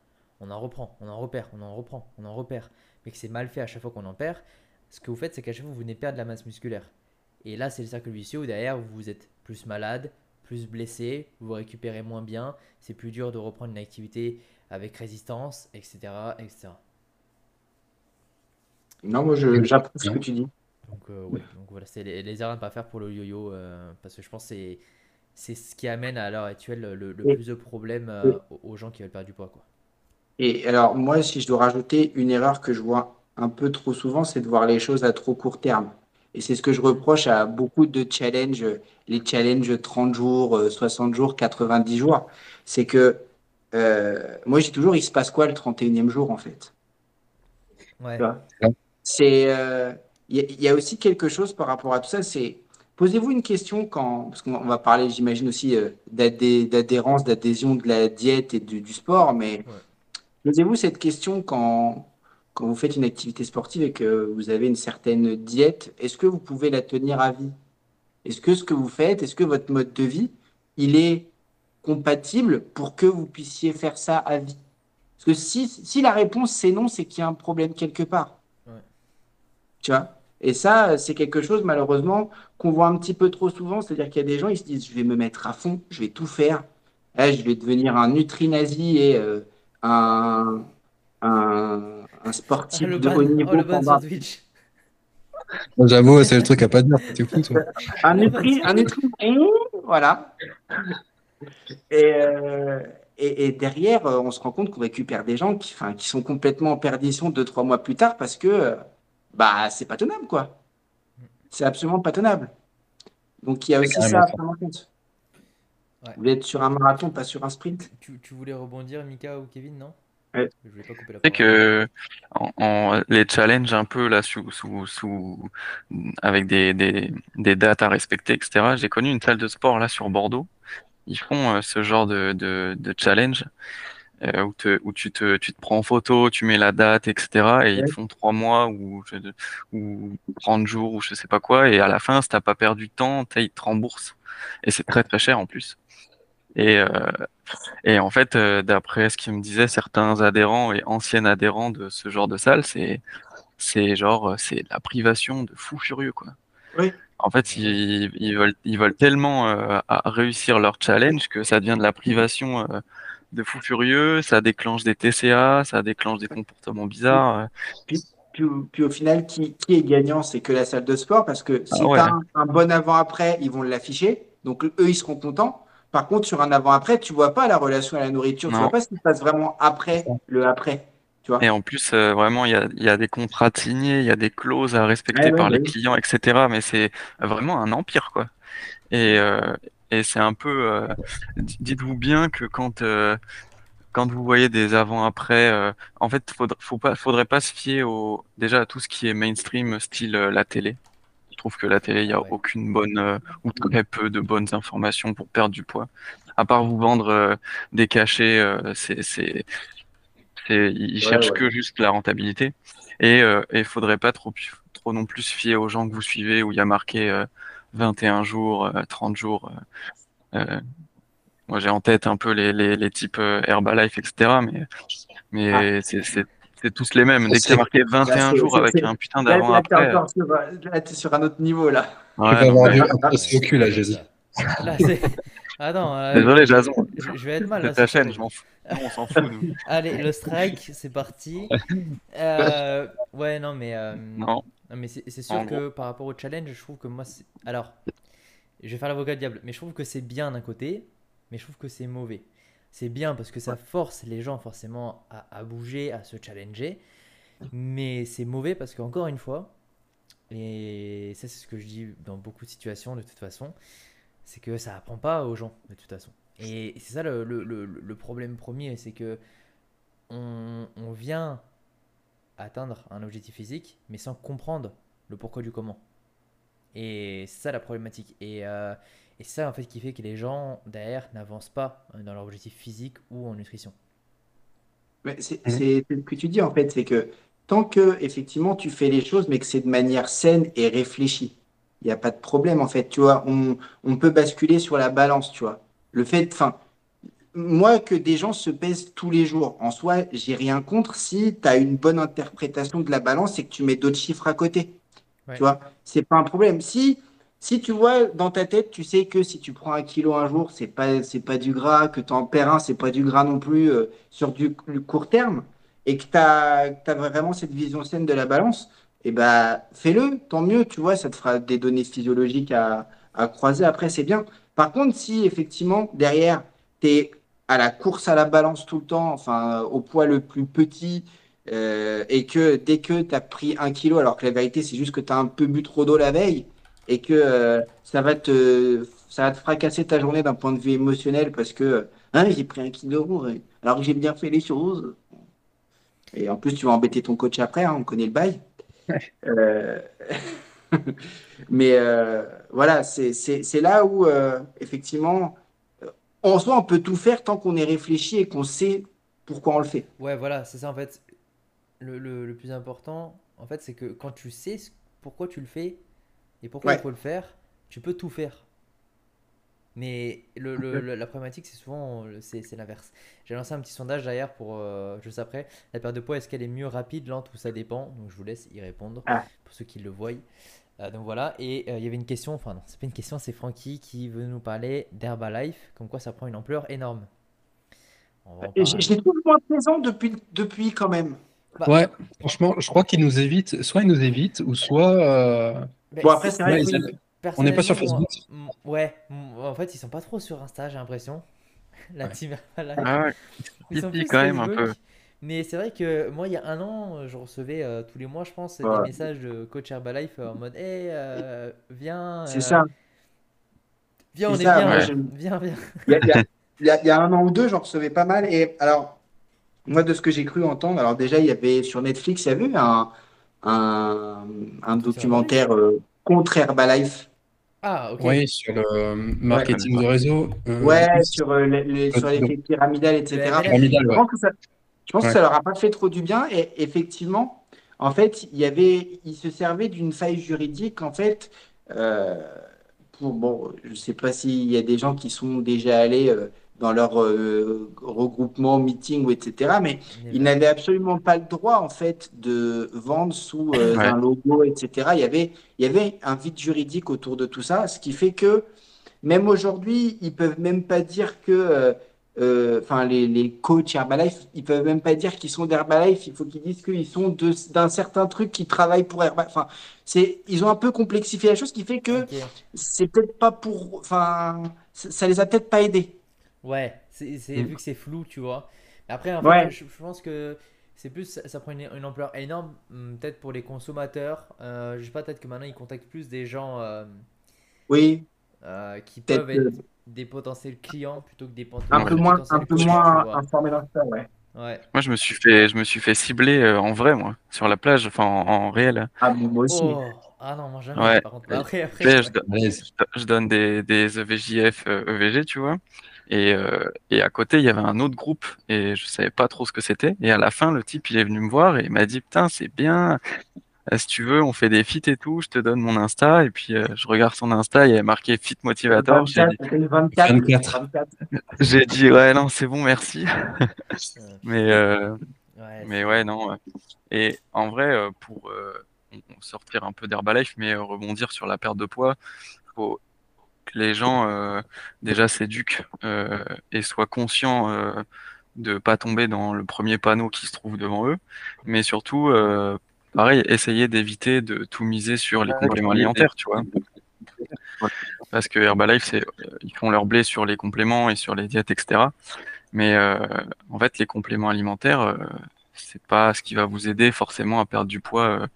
on en reprend, on en repère, on en reprend, on en repère. Mais que c'est mal fait à chaque fois qu'on en perd. Ce que vous faites, c'est qu'à chaque fois, vous venez perdre de la masse musculaire. Et là, c'est le cercle vicieux où derrière, vous êtes plus malade, plus blessé, vous vous récupérez moins bien. C'est plus dur de reprendre une activité avec résistance, etc. etc. non moi, j'approuve ce que tu dis. Donc, euh, ouais, donc voilà, c'est les, les erreurs à ne pas faire pour le yo-yo, euh, parce que je pense que c'est, c'est ce qui amène à l'heure actuelle le, le Oui. plus de problèmes euh, aux- aux gens qui veulent perdre du poids. Quoi. Et alors, moi, si je dois rajouter une erreur que je vois un peu trop souvent, c'est de voir les choses à trop court terme. Et c'est ce que je reproche à beaucoup de challenges, les challenges 30 jours, euh, 60 jours, 90 jours. C'est que euh, moi, dis toujours, il se passe quoi le 31e jour, en fait? Ouais, C'est, euh, il y, a- il y a aussi quelque chose par rapport à tout ça, c'est posez-vous une question quand, parce qu'on va parler, j'imagine aussi euh, d'adhé- d'adhérence, d'adhésion de la diète et du, du sport, mais posez-vous cette question quand, quand vous faites une activité sportive et que vous avez une certaine diète, est-ce que vous pouvez la tenir à vie? Est-ce que ce que vous faites, est-ce que votre mode de vie, il est compatible pour que vous puissiez faire ça à vie? Parce que si, si la réponse c'est non, c'est qu'il y a un problème quelque part. Ouais. Tu vois? Et ça, c'est quelque chose, malheureusement, qu'on voit un petit peu trop souvent. C'est-à-dire qu'il y a des gens, ils se disent, je vais me mettre à fond, je vais tout faire. Là, je vais devenir un nutri-nazi et euh, un, un, un sportif Ah, de haut oh, niveau Twitch. J'avoue, c'est le truc à pas dire. T'es fou, toi. Un nutri, un nutri, voilà. Et, euh, et, et derrière, on se rend compte qu'on récupère des gens qui, qui sont complètement en perdition deux, trois mois plus tard parce que bah, c'est pas tenable, quoi. C'est absolument pas tenable. Donc il y a C'est aussi ça à prendre en compte. Ouais. Vous êtes sur un marathon, pas sur un sprint? Tu, tu voulais rebondir, Mika ou Kevin, non? Ouais. Je voulais pas couper la C'est parole. que en, en- les challenges un peu là sous, sous, sous avec des, des, des dates à respecter, etc. J'ai connu une salle de sport là sur Bordeaux. Ils font euh, ce genre de, de, de challenge euh, où, te, où tu te, tu te prends en photo, tu mets la date, etc. Et ils te font trois mois ou, je- ou 30 jours ou je sais pas quoi. Et à la fin, si t'as pas perdu de temps, ils te remboursent. Et c'est très très cher en plus. Et, euh, et en fait, euh, d'après ce qu'ils me disaient certains adhérents et anciens adhérents de ce genre de salle, c'est c'est genre euh, c'est la privation de fou furieux quoi. Oui. En fait, ils, ils veulent ils veulent tellement euh, à réussir leur challenge que ça devient de la privation de fou furieux, ça déclenche des TCA, ça déclenche des comportements bizarres. euh. puis, au final, qui, qui est gagnant C'est que la salle de sport, parce que si Ah ouais. tu as un, un bon avant-après, ils vont l'afficher. Donc, eux, ils seront contents. Par contre, sur un avant-après, tu vois pas la relation à la nourriture. Tu Non. vois pas ce qui se passe vraiment après le après. Tu vois Et en plus, euh, vraiment, il y a, il y a des contrats de signés, il y a des clauses à respecter Ouais, par les clients, etc. Mais c'est vraiment un empire, quoi. Et, euh, et c'est un peu. euh, dites-vous bien que quand, euh, quand vous voyez des avant-après, euh, en fait, faudrait, faut pas, faudrait pas se fier au, déjà à tout ce qui est mainstream, style euh, la télé. Je trouve que la télé, il n'y a Ouais. aucune bonne euh, ou très peu de bonnes informations pour perdre du poids. À part vous vendre euh, des cachets, euh, c'est, c'est, c'est, ils Ouais, cherchent ouais. que juste la rentabilité. Et il faudrait pas trop, trop non plus se fier aux gens que vous suivez où il y a marqué euh, 21 jours, euh, 30 jours. moi, j'ai en tête un peu les, les, les types Herbalife, etc. Mais, mais Ah. c'est, c'est, c'est tous les mêmes. Dès qu'il y C'est- a marqué 21 c'est- jours avec un putain Là, là, encore sur, là, t'es sur un autre niveau, là. Tu ouais, vas non, avoir du un peu au cul, là, Jésus. Là, c'est. Attends. euh, Désolé, Jason. Je, je vais être mal. C'est là, ta chaîne, je m'en fous. On s'en fout, nous. (laughs) Allez, le strike, c'est parti. Euh, ouais, non, mais, euh, Non. non, mais c'est c'est sûr En que par rapport au challenge, je trouve que moi, c'est- alors, je vais faire l'avocat du diable, mais je trouve que c'est bien d'un côté, mais je trouve que c'est mauvais. C'est bien parce que ça force les gens forcément à, à bouger, à se challenger, mais c'est mauvais parce qu'encore une fois, et ça c'est ce que je dis dans beaucoup de situations de toute façon, c'est que ça apprend pas aux gens de toute façon. Et c'est ça le, le- le- le problème premier, c'est que on, on vient atteindre un objectif physique, mais sans comprendre le pourquoi du comment. Et c'est ça la problématique. Et, euh, et c'est ça en fait qui fait que les gens derrière n'avancent pas euh, dans leur objectif physique ou en nutrition. Mais c'est Mhm. c'est- c'est ce que tu dis en fait, c'est que tant que effectivement tu fais les choses, mais que c'est de manière saine et réfléchie, il n'y a pas de problème en fait. Tu vois, on, on peut basculer sur la balance, tu vois. Le fait, enfin, moi que des gens se pèsent tous les jours, en soi, j'ai rien contre si tu as une bonne interprétation de la balance et que tu mets d'autres chiffres à côté. Ouais. Tu vois, c'est pas un problème. Si, si tu vois dans ta tête, tu sais que si tu prends un kilo un jour, c'est pas, pas du gras, que tu en perds un, c'est pas du gras non plus euh, sur du, court terme, et que tu as, vraiment cette vision saine de la balance, et ben fais-le, tant mieux, tu vois, ça te fera des données physiologiques à, à croiser après, c'est bien. Par contre, si effectivement, derrière, tu es à la course à la balance tout le temps, enfin, au poids le plus petit, euh, et que dès que tu as pris un kilo, alors que la vérité, c'est juste que tu as un peu bu trop d'eau la veille, et que euh, ça va te, ça va te fracasser ta journée d'un point de vue émotionnel parce que hein, j'ai pris un kilo alors que j'ai bien fait les choses. Et en plus, tu vas embêter ton coach après, hein, on connaît le bail. (laughs) Euh, (laughs) Mais euh, voilà, c'est là où, euh, effectivement, en soi, on peut tout faire tant qu'on est réfléchi et qu'on sait pourquoi on le fait. Ouais, voilà, c'est ça en fait. Le, le- le plus important, en fait, c'est que quand tu sais pourquoi tu le fais et pourquoi il faut le faire, tu peux tout faire. Mais le, le- le- la problématique, c'est souvent c'est c'est l'inverse. J'ai lancé un petit sondage derrière pour euh, juste après. La perte de poids, est-ce qu'elle est mieux rapide, lente ou ça dépend? Donc je vous laisse y répondre Ah. pour ceux qui le voient. Euh, donc voilà, et euh, il y avait une question, enfin non, c'est pas une question, c'est Francky qui veut nous parler d'Herbalife, comme quoi ça prend une ampleur énorme. Je, les trouve moins présents depuis, depuis quand même. Bah, Ouais, franchement, je crois qu'ils nous évitent. Soit ils nous évitent, ou soit. Bon, après, c'est- vrai Ouais, que ils oui. On n'est pas sur Facebook. ouais, en fait, ils sont pas trop sur Insta, j'ai l'impression. (laughs) La Ouais. team (laughs) Herbalife. Ah ouais, Ils sont Pipi plus quand même un peu. Mais c'est vrai que moi, il y a un an, je recevais euh, tous les mois, je pense, des Ouais. messages de coach Herbalife euh, en mode Hey, euh, viens, C'est euh, ça. viens, on est ça, bien, j'aime- viens, viens. Il y a, il y a- (laughs) il y a- il y a un an ou deux, j'en recevais pas mal. Et alors, moi, de ce que j'ai cru entendre, alors déjà, il y avait sur Netflix, il y avait un, un, un documentaire euh, contre Herbalife. Ah, ok. Oui, sur le euh, marketing de réseau. euh, Ouais, oui, sur, euh, les, les- sur l'effet pyramidal, etc. Je pense que ça, je pense que Ouais. ça leur a pas fait trop du bien. Et effectivement, en fait, il y avait, ils se servaient d'une faille juridique, en fait, euh, pour, bon, je sais pas s'il y a des gens qui sont déjà allés euh, dans leur euh, regroupement, meeting ou etc. Mais ils n'avaient absolument pas le droit, en fait, de vendre sous euh, Ouais. un logo, etc. Il y avait, il y avait un vide juridique autour de tout ça, ce qui fait que même aujourd'hui, ils peuvent même pas dire que euh, euh, enfin les, les coachs Herbalife, ils peuvent même pas dire qu'ils sont d'Herbalife, il faut qu'ils disent qu'ils sont de- d'un certain truc qui travaille pour Herbalife. Enfin, c'est, ils ont un peu complexifié la chose, ce qui fait que Ok. c'est peut-être pas pour, enfin, ça, ça les a peut-être pas aidés. Ouais, c'est, c'est- Mm. vu que c'est flou, tu vois. Après, en Ouais. fait, je, je pense que c'est plus, ça, ça prend une, une ampleur énorme, hum, peut-être pour les consommateurs. Euh, je sais pas, peut-être que maintenant ils contactent plus des gens euh, Oui, euh, qui peut-être peuvent être des potentiels clients plutôt que des, pot- un peu moins, un potentiels peu moins informés dans ça, ouais. Ouais. Moi, je me suis fait, je me suis fait cibler euh, en vrai, moi, sur la plage, enfin en, en réel. Ah, bon, moi aussi. Oh, ah non, moi jamais, Ouais. par contre. Après, après, je, je- je donne des, des EVJF, euh, EVG, tu vois. Et, euh, et à côté, il y avait un autre groupe et je savais pas trop ce que c'était. Et à la fin, le type, il est venu me voir et il m'a dit, putain, c'est bien. Euh, Si tu veux, on fait des feats et tout. Je te donne mon Insta. Et puis, euh, je regarde son Insta. Il y avait marqué Fit Motivator. J'ai 24, dit, c'était le 24. 24. 24. j'ai dit, ouais, non, c'est bon, merci. (laughs) Mais, euh, ouais, mais ouais, non. Et en vrai, pour euh, sortir un peu d'Herbalife, mais rebondir sur la perte de poids, faut que les gens euh, déjà s'éduquent euh, et soient conscients euh, de pas tomber dans le premier panneau qui se trouve devant eux, mais surtout, euh, pareil, essayer d'éviter de tout miser sur les compléments alimentaires, tu vois. Parce que Herbalife, c'est, ils font leur blé sur les compléments et sur les diètes, etc. Mais en fait, les compléments alimentaires, c'est pas ce qui va vous aider forcément à perdre du poids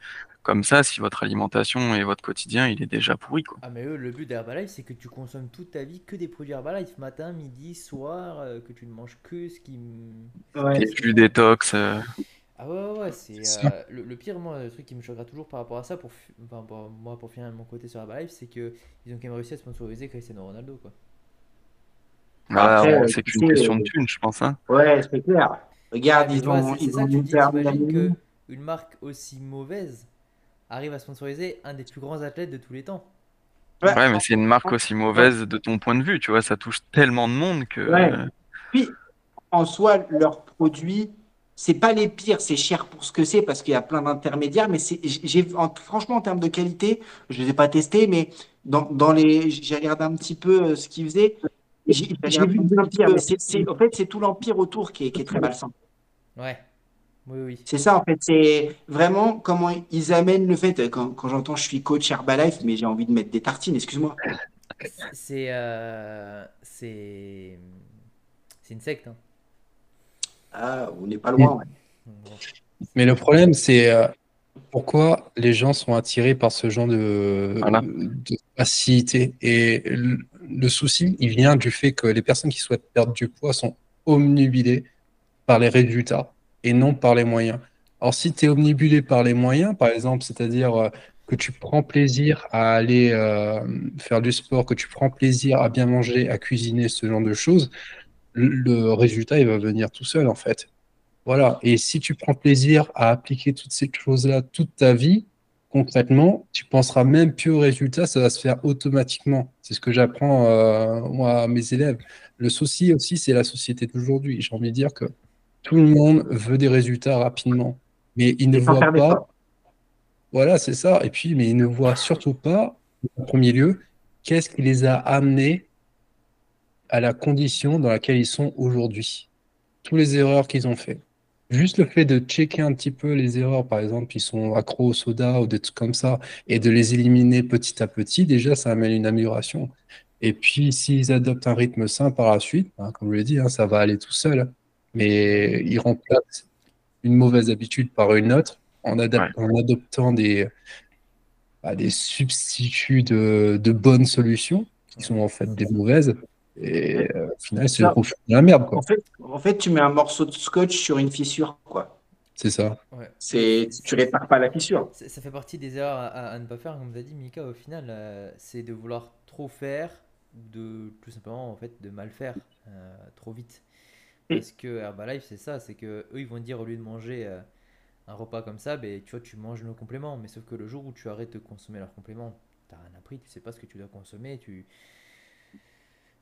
comme ça si votre alimentation et votre quotidien, il est déjà pourri, quoi. Ah mais eux, le but d'Herbalife, c'est que tu consommes toute ta vie que des produits Herbalife, matin, midi, soir, euh, que tu ne manges que ce qui... Ouais. Et plus détox. euh, Ah ouais, ouais, ouais, c'est... Euh, le, le pire, moi, le truc qui me choquera toujours par rapport à ça, pour, fi- enfin, pour- moi, pour finir de mon côté sur Herbalife, c'est que ils ont quand même réussi à sponsoriser Cristiano Ronaldo, quoi. euh, c'est qu'une question de thunes, je pense. Hein. Ouais, c'est clair. Regarde, ils ont, ils ont Lamine. que une marque aussi mauvaise arrive à sponsoriser un des plus grands athlètes de tous les temps. Ouais. Ouais, mais c'est une marque aussi mauvaise de ton point de vue, tu vois, ça touche tellement de monde que. Ouais. Puis, en soi, leurs produits, c'est pas les pires, c'est cher pour ce que c'est parce qu'il y a plein d'intermédiaires, mais c'est, j'ai, en- franchement, en termes de qualité, je les ai pas testés, mais dans, dans les, j'ai regardé un petit peu euh, ce qu'ils faisaient. J'ai, j'ai vu un petit peu, c'est, c'est- en fait, c'est tout l'empire autour qui est, qui est très malsain. Ouais, oui, oui. C'est ça, en fait, c'est vraiment comment ils amènent le fait, quand, quand j'entends je suis coach Herbalife, mais j'ai envie de mettre des tartines, excuse-moi. C'est... euh, c'est... C'est une secte, hein. Ah, on n'est pas loin, ouais. Mais le problème, c'est euh, pourquoi les gens sont attirés par ce genre de, Voilà. de facilité. Et le, le souci, il vient du fait que les personnes qui souhaitent perdre du poids sont omnubilées par les résultats et non par les moyens. Alors, si tu es omnibulé par les moyens, par exemple, c'est-à-dire euh, que tu prends plaisir à aller euh, faire du sport, que tu prends plaisir à bien manger, à cuisiner, ce genre de choses, le, le résultat, il va venir tout seul, en fait. Voilà. Et si tu prends plaisir à appliquer toutes ces choses-là toute ta vie, concrètement, tu penseras même plus au résultat, ça va se faire automatiquement. C'est ce que j'apprends euh, moi à mes élèves. Le souci aussi, c'est la société d'aujourd'hui. J'ai envie de dire que tout le monde veut des résultats rapidement, mais il ne voit pas. Voilà, c'est ça. Et puis, mais ils ne voient surtout pas, en premier lieu, qu'est-ce qui les a amenés à la condition dans laquelle ils sont aujourd'hui. Toutes les erreurs qu'ils ont fait. Juste le fait de checker un petit peu les erreurs, par exemple, ils sont accros au soda ou des trucs comme ça, et de les éliminer petit à petit, déjà, ça amène une amélioration. Et puis, s'ils adoptent un rythme sain par la suite, hein, comme je l'ai dit, hein, ça va aller tout seul. Mais ils remplacent une mauvaise habitude par une autre en, adap- en adoptant des, bah, des substituts de, de bonnes solutions, qui sont en fait des mauvaises. Et euh, au final, c'est la merde, quoi. En fait, en fait, tu mets un morceau de scotch sur une fissure, quoi. C'est ça. Ouais. C'est, tu répares pas la fissure. Ça, ça fait partie des erreurs à, à- à ne pas faire, comme tu as dit, Mika, au final, euh, c'est de vouloir trop faire, de tout simplement, en fait, de mal faire euh, trop vite. Et- Parce que Herbalife, c'est ça, c'est que eux, ils vont te dire, au lieu de manger euh, un repas comme ça, ben, tu vois, tu manges nos compléments. Mais sauf que le jour où tu arrêtes de consommer leurs compléments, t'as rien appris, tu sais pas ce que tu dois consommer, tu...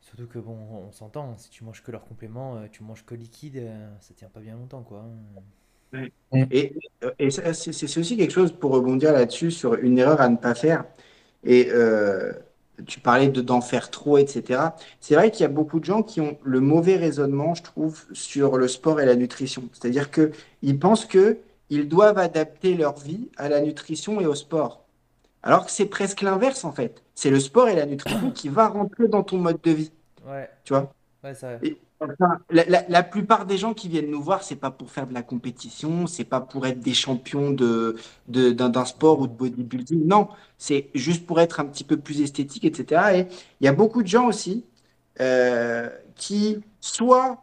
Surtout que, bon, on s'entend, si tu manges que leurs compléments, euh, tu manges que liquide, euh, ça tient pas bien longtemps, quoi. hein. Et, et ça, c'est c'est aussi quelque chose pour rebondir là-dessus sur une erreur à ne pas faire. Et euh, tu parlais de d'en faire trop, etc. C'est vrai qu'il y a beaucoup de gens qui ont le mauvais raisonnement, je trouve, sur le sport et la nutrition. C'est-à-dire qu'ils pensent qu'ils doivent adapter leur vie à la nutrition et au sport. Alors que c'est presque l'inverse, en fait. C'est le sport et la nutrition qui va rentrer dans ton mode de vie. Ouais. Tu vois? Ouais, ça. La, plupart des gens qui viennent nous voir, c'est pas pour faire de la compétition, c'est pas pour être des champions de, d'un, sport ou de bodybuilding. Non, c'est juste pour être un petit peu plus esthétique, etc. Et il y a beaucoup de gens aussi euh, qui soit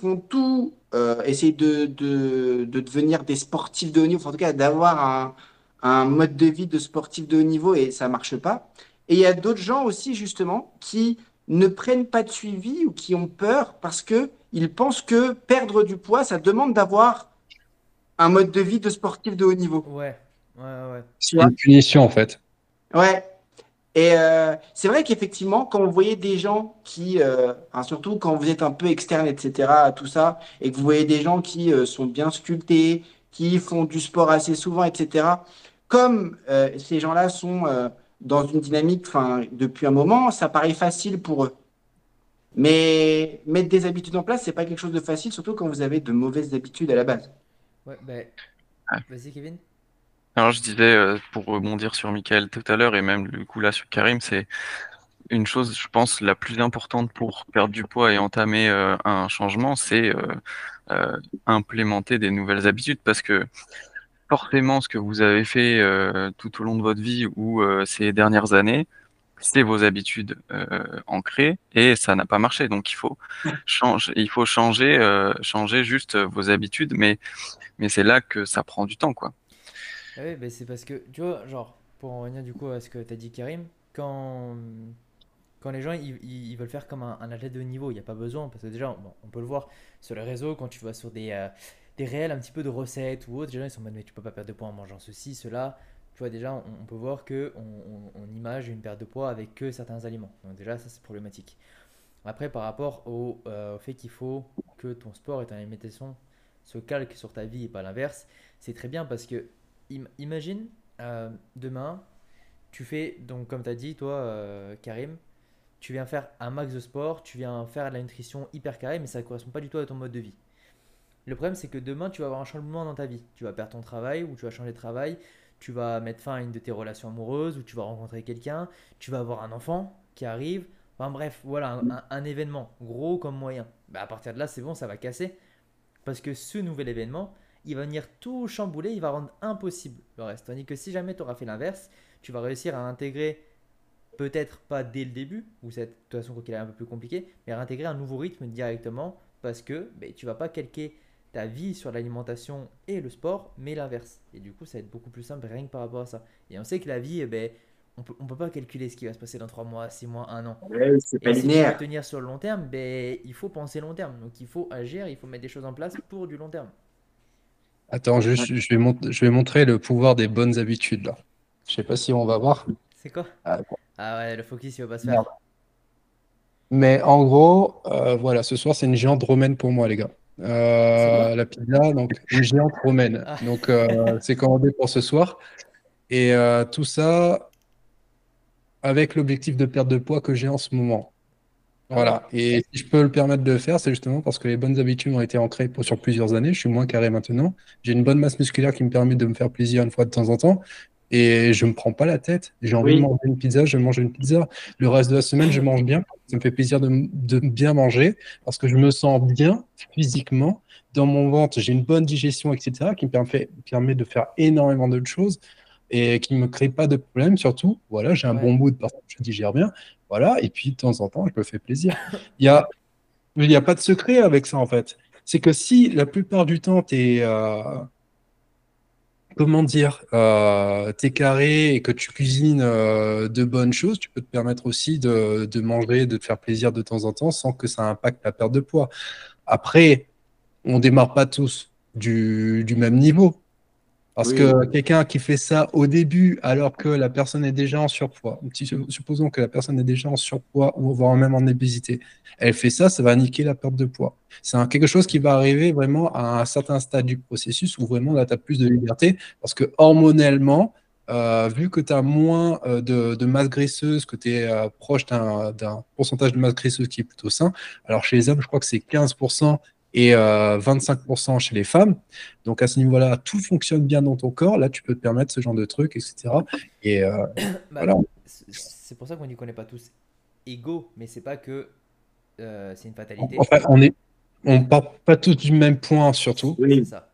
font tout, euh, essayent de, de, de devenir des sportifs de haut niveau, en tout cas d'avoir un, un mode de vie de sportif de haut niveau et ça marche pas. Et il y a d'autres gens aussi, justement, qui ne prennent pas de suivi ou qui ont peur parce que ils pensent que perdre du poids, ça demande d'avoir un mode de vie de sportif de haut niveau. Ouais. Ouais, ouais. C'est une punition en fait. Ouais. Et euh, c'est vrai qu'effectivement, quand vous voyez des gens qui, euh, surtout quand vous êtes un peu externe, etc., à tout ça, et que vous voyez des gens qui euh, sont bien sculptés, qui font du sport assez souvent, etc., comme euh, ces gens-là sont euh, dans une dynamique, enfin, depuis un moment, ça paraît facile pour eux. Mais mettre des habitudes en place, c'est pas quelque chose de facile, surtout quand vous avez de mauvaises habitudes à la base. Ouais, ben. Ouais. Vas-y, Kevin. Alors je disais, euh, pour rebondir sur Michael tout à l'heure, et même du coup là sur Karim, c'est une chose, je pense, la plus importante pour perdre du poids et entamer euh, un changement, c'est euh, euh, implémenter des nouvelles habitudes, parce que forcément, ce que vous avez fait euh, tout au long de votre vie ou euh, ces dernières années, c'est vos habitudes euh, ancrées et ça n'a pas marché. Donc il faut changer, il faut changer, changer juste vos habitudes, mais mais c'est là que ça prend du temps, quoi. Ah Oui, ben c'est parce que, tu vois, genre, pour en revenir du coup à ce que tu as dit, Karim, quand, quand les gens ils, veulent faire comme un, un athlète de haut niveau, il n'y a pas besoin, parce que déjà, bon, on peut le voir sur les réseaux, quand tu vas sur des, euh, des réels un petit peu de recettes ou autres, gens ils sont en mais tu peux pas perdre de poids en mangeant ceci, cela. Tu vois, déjà, on, peut voir que on, image une perte de poids avec que certains aliments. Donc, déjà, ça c'est problématique. Après, par rapport au, euh, au fait qu'il faut que ton sport et ton alimentation se calquent sur ta vie et pas l'inverse, c'est très bien parce que im- imagine euh, demain, tu fais, donc comme tu as dit, toi, euh, Karim, tu viens faire un max de sport, tu viens faire de la nutrition hyper carré, mais ça ne correspond pas du tout à ton mode de vie. Le problème, c'est que demain, tu vas avoir un changement dans ta vie. Tu vas perdre ton travail ou tu vas changer de travail, tu vas mettre fin à une de tes relations amoureuses ou tu vas rencontrer quelqu'un, tu vas avoir un enfant qui arrive. Enfin bref, voilà, un, événement, gros comme moyen. Bah, à partir de là, c'est bon, ça va casser. Parce que ce nouvel événement, il va venir tout chambouler, il va rendre impossible le reste. Tandis que si jamais tu auras fait l'inverse, tu vas réussir à intégrer, peut-être pas dès le début, ou de toute façon quoi qu'il est un peu plus compliqué, mais à intégrer un nouveau rythme directement parce que ben, tu vas pas calquer ta vie sur l'alimentation et le sport, mais l'inverse. Et du coup, ça va être beaucoup plus simple rien que par rapport à ça. Et on sait que la vie, eh ben, on peut, on peut pas calculer ce qui va se passer dans 3 mois, 6 mois, 1 an. Ouais, c'est pas Et si tu veux linéaire. tenir sur le long terme, ben, il faut penser long terme. Donc il faut agir, il faut mettre des choses en place pour du long terme. Attends, je, je vais, mont- je vais montrer le pouvoir des bonnes habitudes là. Je sais pas si on va voir. C'est quoi? Ah, bon. Ah ouais, le focus il va pas se Merde. faire. Mais en gros, euh, voilà, ce soir c'est une géante romaine pour moi, les gars. Euh, la pizza, donc (laughs) une géante romaine. Ah. Donc euh, (laughs) c'est commandé pour ce soir. Et euh, tout ça avec l'objectif de perte de poids que j'ai en ce moment. Voilà. Et si je peux le permettre de le faire, c'est justement parce que les bonnes habitudes ont été ancrées pour- sur plusieurs années. Je suis moins carré maintenant. J'ai une bonne masse musculaire qui me permet de me faire plaisir une fois de temps en temps. Et je me prends pas la tête. J'ai envie Oui. de manger une pizza, je mange une pizza. Le reste de la semaine, je mange bien. Ça me fait plaisir de, bien manger parce que je me sens bien physiquement. Dans mon ventre, j'ai une bonne digestion, etc., qui me permet, permet de faire énormément d'autres choses et qui ne me crée pas de problème. Surtout, voilà, j'ai un Ouais. bon mood parce que je digère bien. Voilà, et puis de temps en temps, je me fais plaisir. Il y a, il n'y a pas de secret avec ça, en fait. C'est que si la plupart du temps, tu es, comment dire, euh, t'es carré et que tu cuisines euh, de bonnes choses, tu peux te permettre aussi de, de manger, de te faire plaisir de temps en temps sans que ça impacte la perte de poids. Après, on démarre pas tous du, du même niveau. Parce Oui. que quelqu'un qui fait ça au début alors que la personne est déjà en surpoids, supposons que la personne est déjà en surpoids ou voire même en obésité, elle fait ça, ça va niquer la perte de poids. C'est quelque chose qui va arriver vraiment à un certain stade du processus où vraiment là, tu as plus de liberté parce que hormonellement, euh, vu que tu as moins euh, de, masse graisseuse, que tu es euh, proche d'un pourcentage de masse graisseuse qui est plutôt sain, alors chez les hommes, je crois que c'est 15% et 25% chez les femmes. Donc à ce niveau-là, tout fonctionne bien dans ton corps. Là, tu peux te permettre ce genre de trucs, etc. Et (coughs) bah, voilà. C'est pour ça qu'on n'y connaît pas tous égaux, mais c'est pas que c'est une fatalité. on est, on part pas tous du même point, surtout. Oui, c'est ça.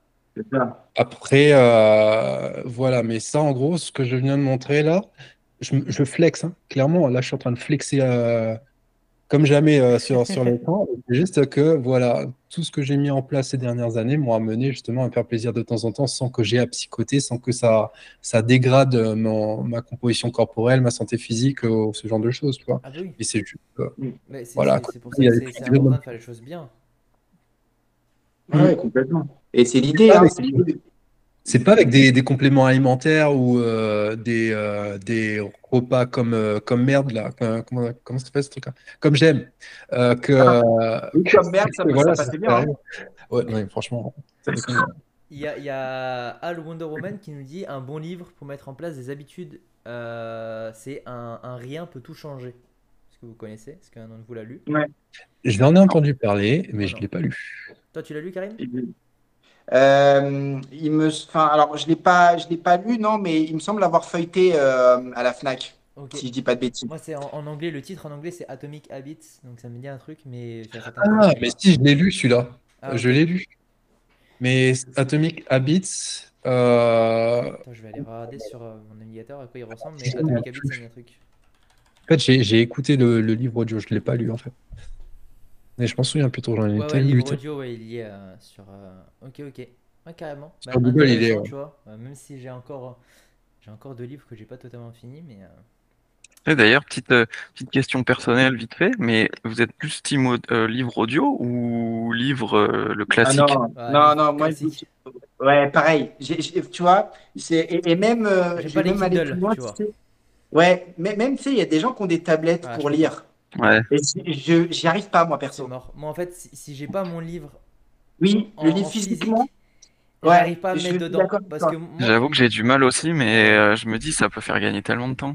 Après, euh, voilà, mais ça, en gros, ce que je viens de montrer là, je, je flex, hein. clairement. Là, je suis en train de flexer euh, comme jamais euh, sur, sur l'écran. C'est juste que, voilà, tout ce que j'ai mis en place ces dernières années m'ont amené justement à me faire plaisir de temps en temps sans que j'ai à psychoter, sans que ça, ça dégrade mon, ma composition corporelle, ma santé physique, ce genre de choses, tu vois. Ah oui. Et c'est juste. voilà. C'est pour ça que c'est important de faire les choses bien. Oui, complètement. Et c'est l'idée. Hein, c'est pas avec des, des, compléments alimentaires ou euh, des, euh, des repas comme, euh, comme merde, là. Comment, comment ça fait ce truc-là? Comme j'aime. que, ah. comme merde, ça, voilà, ça bien. Hein. Ouais, franchement. Il y, a, il y a Al Wonder Woman qui nous dit un bon livre pour mettre en place des habitudes, c'est un, un, rien peut tout changer. Est-ce que vous connaissez? Est-ce qu'un de vous l'a lu? Ouais. Je l'en ai entendu parler, mais je ne l'ai pas lu. Toi, tu l'as lu, Karim? Euh, il me, enfin, alors je l'ai pas, je l'ai pas lu, non, mais il me semble avoir feuilleté euh, à la Fnac, si je dis pas de bêtises. Moi, c'est en, anglais, le titre en anglais, c'est Atomic Habits, donc ça me dit un truc, mais. Ah, mais si, je l'ai lu celui-là. Ah, je l'ai lu. Mais Atomic Habits. Euh... Attends, je vais aller regarder sur euh, mon navigateur à quoi il ressemble, mais Atomic Habits, c'est un truc. En fait, j'ai écouté le, le, livre audio, je l'ai pas lu en fait. Mais je m'en souviens plutôt, j'en ai ouais, ouais, livre audio, ouais, il y est euh, sur. Euh... Ok, ok. Ouais, carrément. Sur bah, Google, il est. Tu vois, même si j'ai encore, j'ai encore deux livres que j'ai pas totalement finis, mais. Euh. Et d'ailleurs, petite, euh, petite question personnelle vite fait, mais vous êtes plus team euh, livre audio ou livre le ah classique? Ah non, non, non, moi, ouais, pareil. tu vois, et, et, même, j'ai pas même Kindle, tu vois. Ouais, mais même, tu sais, il y a des gens qui ont des tablettes pour lire. Ouais. Et je j'y arrive pas, moi, perso. Mort. Moi, en fait, si, si j'ai pas mon livre. Oui, le livre physiquement. Ouais, j'arrive pas à me mettre dedans. Parce que J'avoue que j'ai du mal aussi, mais euh, je me dis, ça peut faire gagner tellement de temps.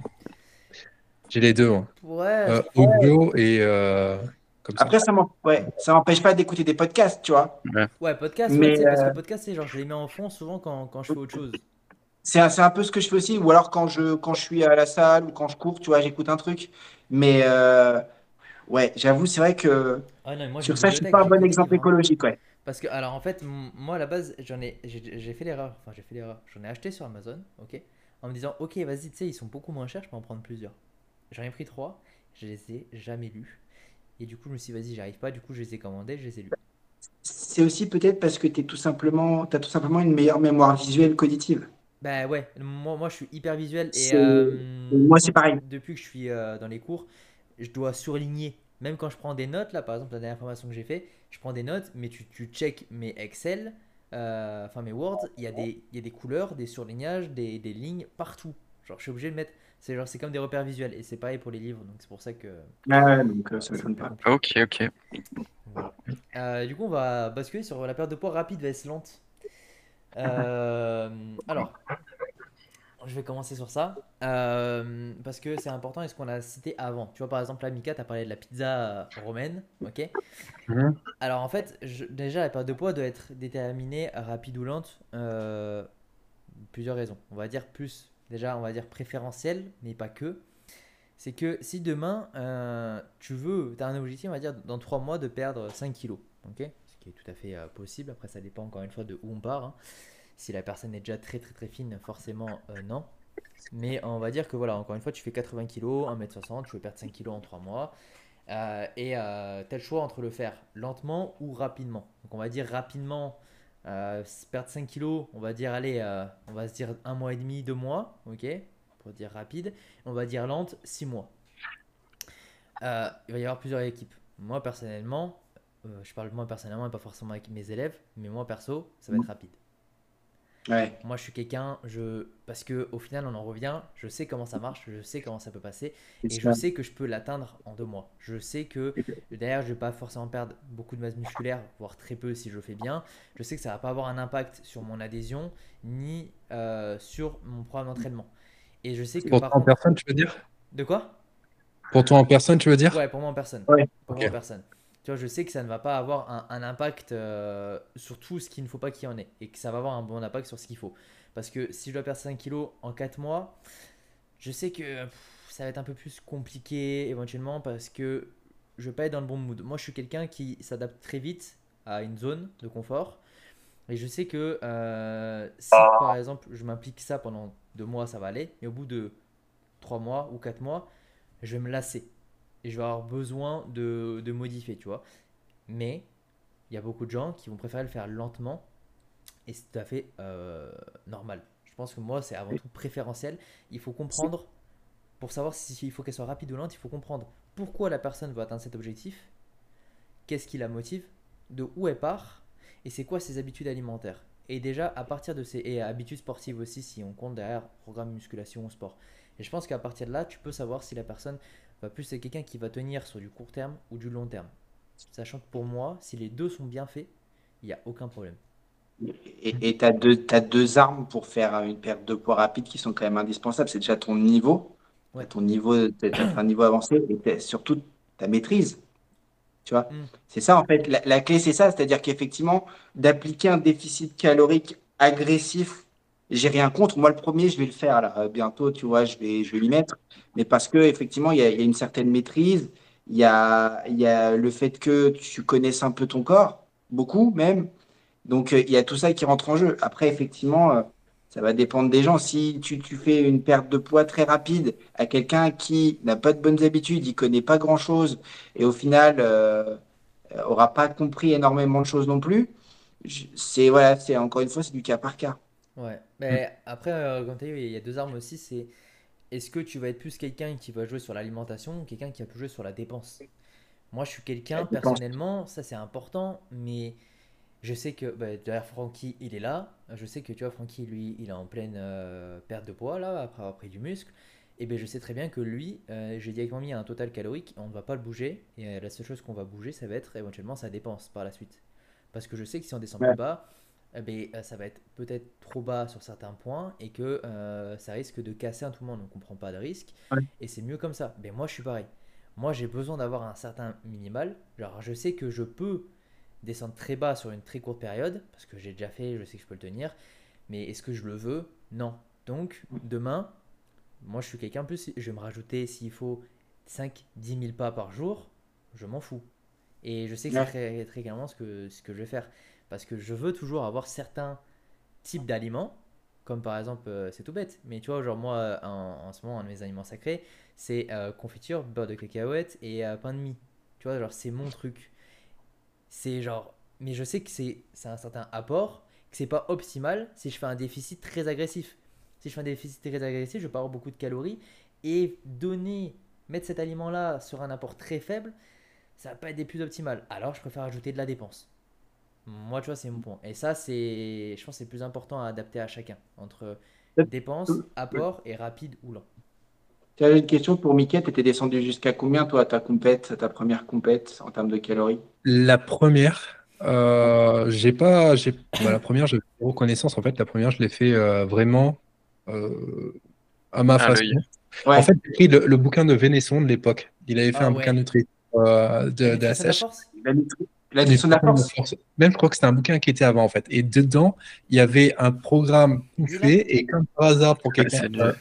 J'ai les deux. Hein. Ouais. Euh, audio et. Euh, comme ça. Après, ça m'empêche pas d'écouter des podcasts, tu vois. Ouais, ouais podcast, mais, parce que podcast, c'est genre, je les mets en fond souvent quand, quand je fais autre chose. C'est un, un, peu ce que je fais aussi, ou alors quand je, quand je suis à la salle ou quand je cours, tu vois, j'écoute un truc. Mais euh, ouais, j'avoue, c'est vrai que ah non, moi, sur ça, je suis pas un bon exemple écologique. Ouais. Parce que, alors en fait, moi à la base, j'en ai, j'ai fait l'erreur. Enfin, j'ai fait l'erreur. J'en ai acheté sur Amazon, ok En me disant, ok, vas-y, tu sais, ils sont beaucoup moins chers, je peux en prendre plusieurs. J'en ai pris trois, je les ai jamais lus. Et du coup, je me suis dit, vas-y, j'arrive pas, du coup, je les ai commandés, je les ai lus. C'est aussi peut-être parce que tu tout simplement, as tout simplement une meilleure mémoire visuelle qu'auditive. Bah ouais, moi, moi je suis hyper visuel et euh, moi c'est pareil. Depuis que je suis euh, dans les cours, je dois surligner. Même quand je prends des notes, là par exemple la dernière formation que j'ai fait, je prends des notes, mais tu, tu check mes Excel, euh, enfin mes Word, il y, a des, y a des couleurs, des surlignages, des, des lignes partout. Genre je suis obligé de mettre, c'est genre c'est comme des repères visuels et c'est pareil pour les livres, donc c'est pour ça que. Ah donc ça me pas. Ok ok. du coup on va basculer sur la perte de poids rapide vs lente. Euh, alors, je vais commencer sur ça. Euh, parce que c'est important et ce qu'on a cité avant. Tu vois, par exemple, là, Mika, tu as parlé de la pizza euh, romaine. Ok? Mhm. Alors, en fait, déjà, la perte de poids doit être déterminée rapide ou lente. plusieurs raisons. On va dire plus, déjà, on va dire préférentiel, mais pas que. C'est que si demain, tu veux, tu as un objectif, on va dire, dans 3 mois, de perdre 5 kilos. Ok? Tout à fait euh, possible. Après, ça dépend encore une fois de où on part. Hein. Si la personne est déjà très très très fine, forcément euh, non. Mais on va dire que voilà, encore une fois, tu fais 80 kg, 1m60, tu veux perdre 5 kg en 3 mois. Euh, et tu as le choix entre le faire lentement ou rapidement. Donc on va dire rapidement, perdre 5 kg, on va dire, allez, on va se dire un mois et demi, deux mois, ok Pour dire rapide. On va dire lente, 6 mois. il va y avoir plusieurs équipes. Moi personnellement, euh, je parle moi personnellement et pas forcément avec mes élèves, mais moi perso, ça va être rapide. Ouais. Moi, je suis quelqu'un, je parce que au final, on en revient. Je sais comment ça marche, je sais comment ça peut passer, et je sais que je peux l'atteindre en deux mois. Je sais que derrière, je vais pas forcément perdre beaucoup de masse musculaire, voire très peu si je fais bien. Je sais que ça va pas avoir un impact sur mon adhésion ni euh, sur mon programme d'entraînement. Et je sais que Pour toi en contre- personne, tu veux dire? De quoi? Pour toi en personne, tu veux dire? Ouais, pour moi en personne. Ouais, Pour ok. moi en personne. Tu vois, je sais que ça ne va pas avoir un, impact euh, sur tout ce qu'il ne faut pas qu'il y en ait. Et que ça va avoir un bon impact sur ce qu'il faut. Parce que si je dois perdre 5 kilos en 4 mois, je sais que ça va être un peu plus compliqué éventuellement parce que je vais pas être dans le bon mood. Moi, je suis quelqu'un qui s'adapte très vite à une zone de confort. Et je sais que euh, si par exemple je m'implique ça pendant 2 mois, ça va aller. Mais au bout de 3 mois ou 4 mois, je vais me lasser. Et je vais avoir besoin de, de modifier, tu vois. Mais il y a beaucoup de gens qui vont préférer le faire lentement. Et c'est tout à fait euh, normal. Je pense que moi, c'est avant tout préférentiel. Il faut comprendre, pour savoir s'il faut qu'elle soit rapide ou lente, il faut comprendre pourquoi la personne veut atteindre cet objectif, qu'est-ce qui la motive, de où elle part, et c'est quoi ses habitudes alimentaires. Et déjà, à partir de ces et habitudes sportives aussi, si on compte derrière programme musculation ou sport. Et je pense qu'à partir de là, tu peux savoir si la personne va plus c'est quelqu'un qui va tenir sur du court terme ou du long terme. Sachant que pour moi, si les deux sont bien faits, il n'y a aucun problème. Et tu as deux, t'as deux armes pour faire une perte de poids rapide qui sont quand même indispensables. C'est déjà ton niveau, Ouais. ton niveau, un niveau avancé et surtout ta maîtrise. Tu vois, Mm. c'est ça en fait. La, la clé, c'est ça, c'est-à-dire qu'effectivement, d'appliquer un déficit calorique agressif, j'ai rien contre. Moi, le premier, je vais le faire là euh, bientôt. Tu vois, je vais, je vais l'y mettre. Mais parce que effectivement, il y a, y a une certaine maîtrise. Il y a, il y a le fait que tu connaisses un peu ton corps, beaucoup même. Donc, euh, il y a tout ça qui rentre en jeu. Après, effectivement, euh, ça va dépendre des gens. Si tu, tu fais une perte de poids très rapide à quelqu'un qui n'a pas de bonnes habitudes, il connaît pas grand-chose et au final euh, aura pas compris énormément de choses non plus, c'est voilà, c'est encore une fois, c'est du cas par cas. Ouais. Mais après, euh, comme tu as dit, il y a deux armes aussi. C'est est-ce que tu vas être plus quelqu'un qui va jouer sur l'alimentation ou quelqu'un qui va plus jouer sur la dépense? Moi, je suis quelqu'un, personnellement, ça c'est important, mais je sais que, bah, d'ailleurs, Francky, il est là. Je sais que, tu vois, Francky, lui, il est en pleine euh, perte de poids, là, après avoir pris du muscle. Et bien, je sais très bien que lui, euh, j'ai directement mis un total calorique, on ne va pas le bouger. Et euh, la seule chose qu'on va bouger, ça va être éventuellement sa dépense par la suite. Parce que je sais que si on descend Ouais. plus bas, eh ben, ça va être peut-être trop bas sur certains points et que euh, ça risque de casser un tout le monde. Donc on prend pas de risque Ouais. et c'est mieux comme ça. Mais moi je suis pareil. Moi j'ai besoin d'avoir un certain minimal. Genre je sais que je peux descendre très bas sur une très courte période parce que j'ai déjà fait, je sais que je peux le tenir. Mais est-ce que je le veux? Non. Donc demain, moi je suis quelqu'un plus, je vais me rajouter s'il faut 5, 10 000 pas par jour, je m'en fous. Et je sais que c'est très, très clairement ce que, ce que je vais faire. Parce que je veux toujours avoir certains types d'aliments, comme par exemple, euh, c'est tout bête, mais tu vois, genre moi, euh, en, en ce moment, un de mes aliments sacrés, c'est euh, confiture, beurre de cacahuète et euh, pain de mie. Tu vois, genre c'est mon truc. C'est genre, mais je sais que c'est c'est un certain apport, que c'est pas optimal si je fais un déficit très agressif. Si je fais un déficit très agressif, je vais pas avoir beaucoup de calories et donner, mettre cet aliment-là sur un apport très faible, ça va pas être des plus optimales. Alors je préfère ajouter de la dépense. Moi, tu vois, c'est mon point. Et ça, c'est, je pense, que c'est le plus important à adapter à chacun entre dépense, apport et rapide ou lent. Tu as une question pour Mickey, tu étais descendu jusqu'à combien toi ta compète, ta première compète en termes de calories? La première, euh, j'ai pas, j'ai, bah, la première, j'ai zéro connaissance. En fait, la première, je l'ai fait euh, vraiment euh, à ma façon. Ouais. En fait, j'ai pris le, le bouquin de Vénesson de l'époque. Il avait fait Ah un ouais. bouquin de nutrition euh, de, de la sèche. La, nutri- la nutrition de la force? Même, je crois que c'était un bouquin qui était avant, en fait. Et dedans, il y avait un programme tout fait. Et comme par hasard, pour quelqu'un. c'est nul. euh,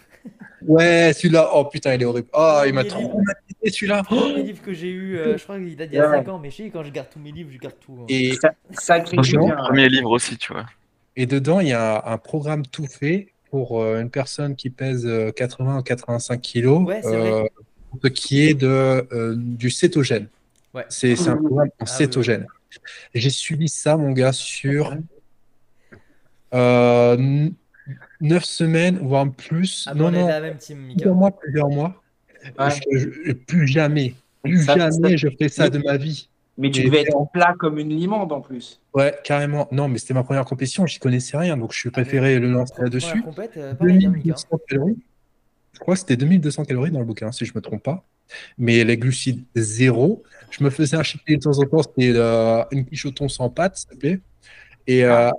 ouais, celui-là, oh putain, il est horrible. Oh, il m'a traumatisé, celui-là. Tous mes livres que j'ai eu, euh, je crois qu'il date d'il y a Ouais. 5 ans, mais je sais, quand je garde tous mes livres, je garde tout. hein. Et, Ça, sacré. Premier livre aussi, tu vois. Et dedans, il y a un programme tout fait pour euh, une personne qui pèse euh, 80 ou 85 kilos, Ouais, c'est vrai. ce qui est de, euh, du cétogène. Ouais. C'est un programme en Ah, oui, cétogène. J'ai suivi ça, mon gars, sur euh, 9 semaines, voire plus. Ah, non, on non, de la même team, Mika. plusieurs mois, plusieurs mois. Ouais. Je- je- plus jamais, plus Ça- jamais ça- je fais ça de ma vie. Mais tu Et- devais être en plat comme une limande en plus. Ouais, carrément. Non, mais c'était ma première compétition, j'y connaissais rien, donc je suis Ah, préféré le lancer là-dessus. euh, hein, Mika. 2200 calories. Je crois que c'était 2200 calories dans le bouquin, si je me trompe pas. Mais les glucides, zéro. Je me faisais un chiquet de temps en temps, c'était euh, une quiche sans pâte, te plaît. Et euh,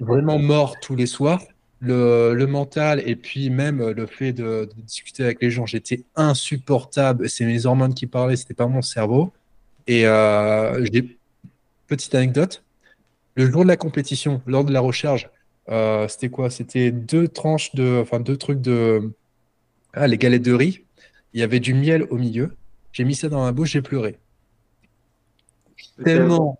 vraiment mort tous les soirs. le, le mental et puis même le fait de, de discuter avec les gens, j'étais insupportable. C'est mes hormones qui parlaient, c'était pas mon cerveau. Et euh, j'ai petite anecdote. Le jour de la compétition, lors de la recharge, euh, c'était quoi? C'était deux tranches de, enfin deux trucs de, ah, les galettes de riz. Il y avait du miel au milieu. J'ai mis ça dans ma bouche, j'ai pleuré. Tellement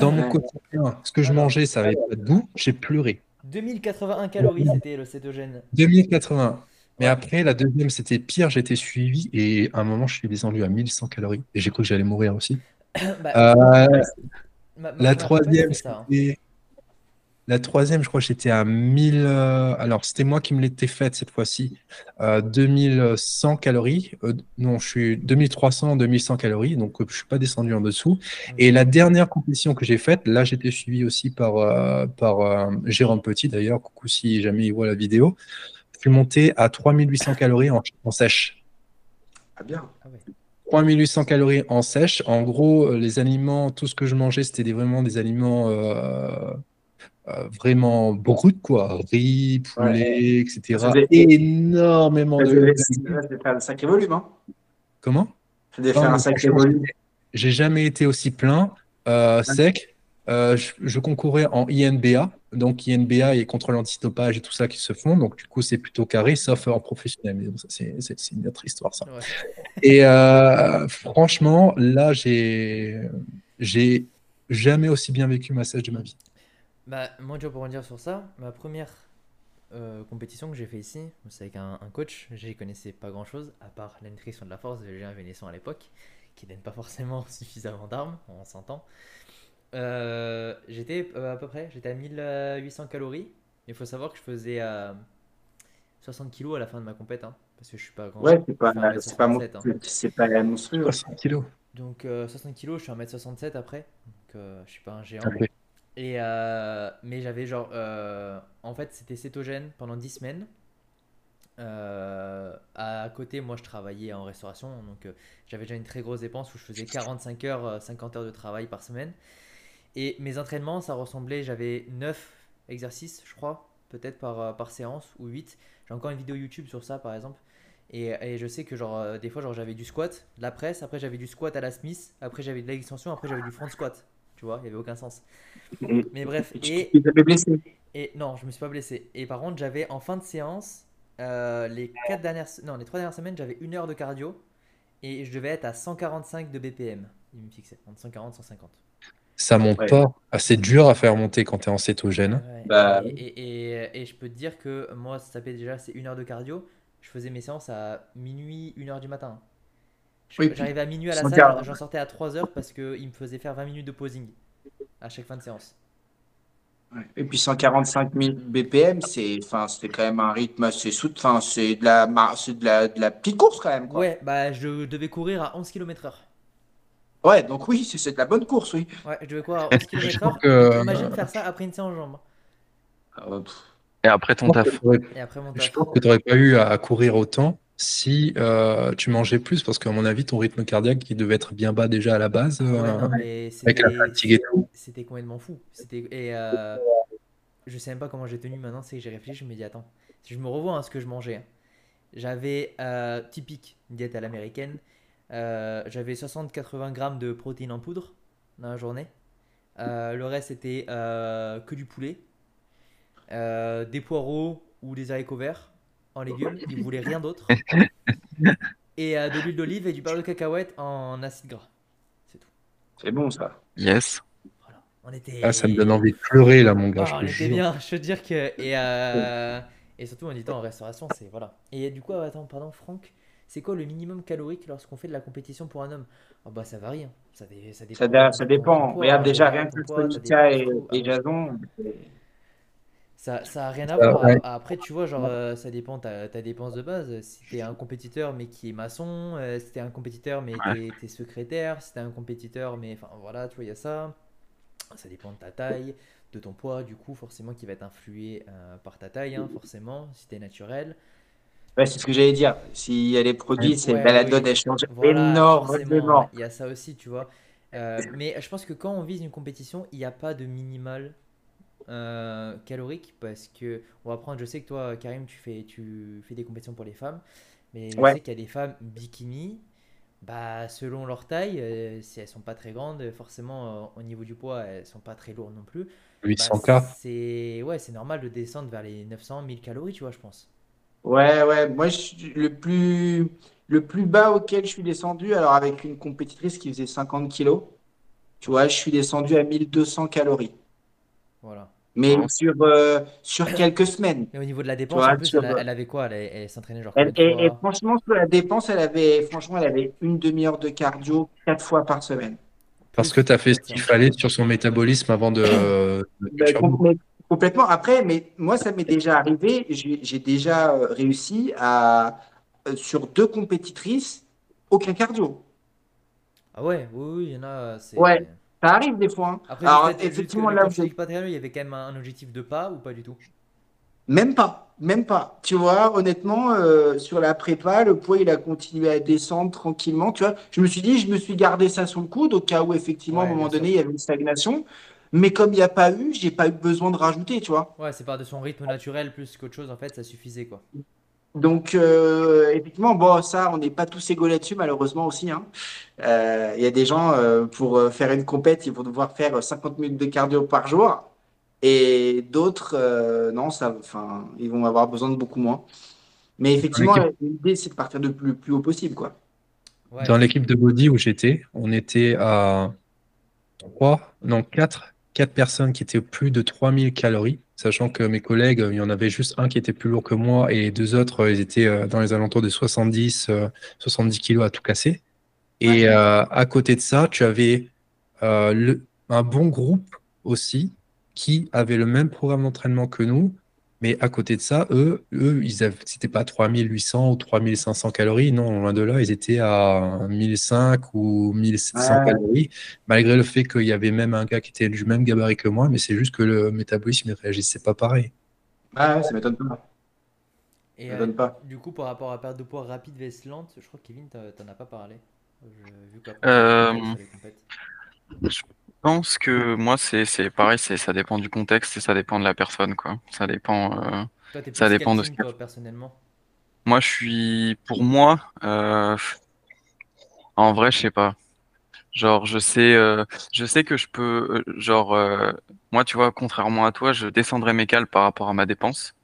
dans mon quotidien, ce que je mangeais, ça avait pas de goût, j'ai pleuré. 2081 calories, c'était le cétogène. 2080. Mais après, la deuxième, c'était pire, j'étais suivi et à un moment, je suis descendu à 1100 calories et j'ai cru que j'allais mourir aussi. (coughs) Bah, Euh, ma- ma- la troisième, c'était... La troisième, je crois que j'étais à 1000... euh, Alors, c'était moi qui me l'étais faite cette fois-ci. Euh, 2100 calories. Euh, non, je suis 2300, 2100 calories. Donc, euh, je suis pas descendu en dessous. Et la dernière compétition que j'ai faite, là, j'étais suivi aussi par, euh, par euh, Jérôme Petit, d'ailleurs. Coucou si jamais il voit la vidéo. Je suis monté à 3800 calories en, en sèche. Ah bien. 3800 calories en sèche. En gros, euh, les aliments, tout ce que je mangeais, c'était des- vraiment des aliments euh, vraiment bruts, quoi. Riz, poulet, etc. Ça faisait- Énormément Ça de. faire un sacré volume. Hein. Comment? Ça devait Non, faire un sacré volume. J'ai jamais été aussi plein, euh, sec. Euh, je, je concourais en INBA. Donc, INBA et contrôle antidopage et tout ça qui se font. Donc, du coup, c'est plutôt carré, sauf en professionnel. Mais bon, ça, c'est une autre histoire, ça. Ouais. Et euh, franchement, là, j'ai j'ai jamais aussi bien vécu ma sèche de ma vie. Bah, moi, tu vois, pour en dire sur ça, ma première euh, compétition que j'ai fait ici, c'est avec un, un coach, j'y connaissais pas grand chose, à part la nutrition de la force de Julien Vénesson à l'époque, qui donne pas forcément (laughs) suffisamment d'armes, on s'entend. Euh, j'étais euh, à peu près, j'étais à 1800 calories. Il faut savoir que je faisais euh, 60 kilos à la fin de ma compète, hein, parce que je suis pas grand. Ouais, c'est pas, je fais 1m67, c'est pas, mon- hein. c'est pas monstrueux. 60 kilos. Donc euh, 60 kilos, je suis 1m67 après, donc euh, je suis pas un géant. Et euh, mais j'avais genre, euh, en fait, c'était cétogène pendant 10 semaines. Euh, à côté, moi, je travaillais en restauration, donc j'avais déjà une très grosse dépense où je faisais 45 heures, euh, 50 heures de travail par semaine. Et mes entraînements, ça ressemblait, j'avais 9 exercices, je crois, peut-être par, par séance ou 8. J'ai encore une vidéo YouTube sur ça, par exemple. Et, et je sais que genre des fois genre j'avais du squat, de la presse, après j'avais du squat à la Smith, après j'avais de l'extension, après j'avais du front squat. Tu vois, il n'y avait aucun sens. Mais bref, Et tu t'avais blessé. et non, je me suis pas blessé. Et par contre, j'avais en fin de séance, euh, les quatre dernières, non, les trois dernières semaines, j'avais une heure de cardio et je devais être à 145 de BPM. Il me fixait entre 140 et 150. Ça monte Ouais. pas. Ah, c'est dur à faire monter quand tu es en cétogène. Ouais. Bah, et, et, et- et je peux te dire que moi, ça fait déjà, c'est une heure de cardio. Je faisais mes séances à minuit, une heure du matin. Oui, J'arrivais à minuit à la salle, j'en sortais à 3 heures parce qu'il me faisait faire 20 minutes de posing à chaque fin de séance. Et puis 145 000 BPM, c'est enfin, c'est quand même un rythme assez soutenu. Enfin, c'est de la, de la, de la petite course quand même. Quoi. Ouais, bah je devais courir à 11 km/h. Ouais, donc oui, c'est de la bonne course, oui. Ouais, je devais courir à 11 Je km/h. que- Imagine faire ça après une séance jambes. Euh, pff, Et après ton taf. Et après mon Je taf. pense que tu n'aurais pas eu à courir autant si euh, tu mangeais plus, parce qu'à mon avis, ton rythme cardiaque qui devait être bien bas déjà à la base, Ouais, non, mais avec la c'était- fatigue et tout. C'était complètement fou. Et euh, je sais même pas comment j'ai tenu maintenant. C'est que j'ai réfléchi. Je me dis attends, si je me revois à ce que je mangeais, hein. j'avais euh, typique une diète à l'américaine. Euh, j'avais 60-80 grammes de protéines en poudre dans la journée. Le reste c'était que du poulet, des poireaux ou des haricots verts en légumes. Ils voulaient rien d'autre. (laughs) Et euh, de l'huile d'olive et du beurre de cacahuète en acide gras. C'est tout. c'est bon ça. Yes. Voilà. On était. Ah, ça me donne envie de pleurer là, mon gars. Ah, je on était bien, je veux dire que. Et, euh, et surtout en étant en restauration, c'est. Voilà. Et du coup, ah, attends, pardon, Franck, c'est quoi le minimum calorique lorsqu'on fait de la compétition pour un homme? Oh bah ça varie. hein. Ça, dé- ça dépend. Ça, dépend. Regarde déjà rien que Sonica et, et. Jason. Ça, ça a rien à voir. ouais. Après, tu vois, genre, euh, ça dépend ta, ta dépense de base. Si t'es un compétiteur mais qui est maçon, euh, si t'es un compétiteur mais Ouais. t'es t'es secrétaire, si t'es un compétiteur mais. Enfin voilà, tu vois, il y a ça. Ça dépend de ta taille, de ton poids, du coup, forcément, qui va être influé euh, par ta taille, hein, forcément, si t'es naturel. Ouais, c'est ce que j'allais dire. S'il y a les produits, c'est Ouais, la oui. donne, elle change Voilà, forcément, énormément. il y a ça aussi, tu vois. Euh, mais je pense que quand on vise une compétition, il n'y a pas de minimal euh, calorique parce que on va prendre, je sais que toi, Karim, tu fais, tu fais des compétitions pour les femmes, mais je Ouais. sais qu'il y a des femmes bikini, bah, selon leur taille, euh, si elles sont pas très grandes, forcément, euh, au niveau du poids, elles sont pas très lourdes non plus. Bah, 800K. c'est ouais, c'est normal de descendre vers les 900, 1000 calories, tu vois, je pense. Ouais, ouais, moi, je le plus, le plus bas auquel je suis descendu, alors avec une compétitrice qui faisait 50 kilos, tu vois, je suis descendu à 1200 calories. Voilà. Mais Ouais. sur, euh, sur quelques semaines. Et au niveau de la dépense, vois, en plus, sur- elle, avait quoi? Elle, elle s'entraînait genre Elle- et, franchement, sur la dépense, elle avait, franchement, elle avait une demi-heure de cardio quatre fois par semaine. Parce que tu as fait ce qu'il fallait sur son métabolisme avant de. (laughs) Ben, mais complètement. Après, mais moi, ça m'est déjà arrivé. J'ai déjà euh, réussi à, euh, sur deux compétitrices, aucun cardio. Ah ouais, oui, oui, il y en a, c'est... Ouais. Ça arrive des fois. hein. Après, Alors, effectivement, là, il y avait quand même un, un objectif de pas ou pas du tout? Même pas, même pas. Tu vois, honnêtement, euh, sur la prépa, le poids, il a continué à descendre tranquillement. Tu vois, je me suis dit, je me suis gardé ça sous le coude au cas où, effectivement, à un moment donné, il y avait une stagnation. Mais comme il n'y a pas eu, j'ai pas eu besoin de rajouter, tu vois. Ouais, c'est par de son rythme naturel plus qu'autre chose, en fait, ça suffisait, quoi. Donc, euh, effectivement, bon, ça, on n'est pas tous égaux là-dessus, malheureusement aussi. hein. Euh, Il y a des gens, euh, pour faire une compète, ils vont devoir faire 50 minutes de cardio par jour. Et d'autres, euh, non, ça, enfin, ils vont avoir besoin de beaucoup moins. Mais effectivement, l'idée, c'est de partir de plus, plus haut possible, quoi. Ouais, Dans l'équipe de body où j'étais, on était à 3, non 4, 4 personnes qui étaient plus de 3000 calories, sachant que mes collègues, il y en avait juste un qui était plus lourd que moi et les deux autres, euh, ils étaient euh, dans les alentours de 70, euh, 70 kilos à tout casser. Et Ouais. euh, à côté de ça, tu avais euh, le- un bon groupe aussi qui avait le même programme d'entraînement que nous, mais à côté de ça, eux, eux ils avaient, c'était pas 3800 ou 3500 calories, non, loin de là, ils étaient à 1500 ou 1700 Ouais. calories, malgré le fait qu'il y avait même un gars qui était du même gabarit que moi, mais c'est juste que le métabolisme ne réagissait pas pareil. Ah ouais, ça m'étonne pas. Et Ça euh, pas. du coup, par rapport à perte de poids rapide vs lente, je crois que Kevin, t'en as pas parlé. Vu Euh. Je pense que moi, c'est pareil, ça dépend du contexte et ça dépend de la personne, quoi. Ça dépend. euh, Toi, ça dépend de ce toi, personnellement? Moi, je suis, pour moi, euh, en vrai, je sais pas. Genre, je sais, euh, je sais que je peux, euh, genre, moi, tu vois, contrairement à toi, je descendrai mes cales par rapport à ma dépense.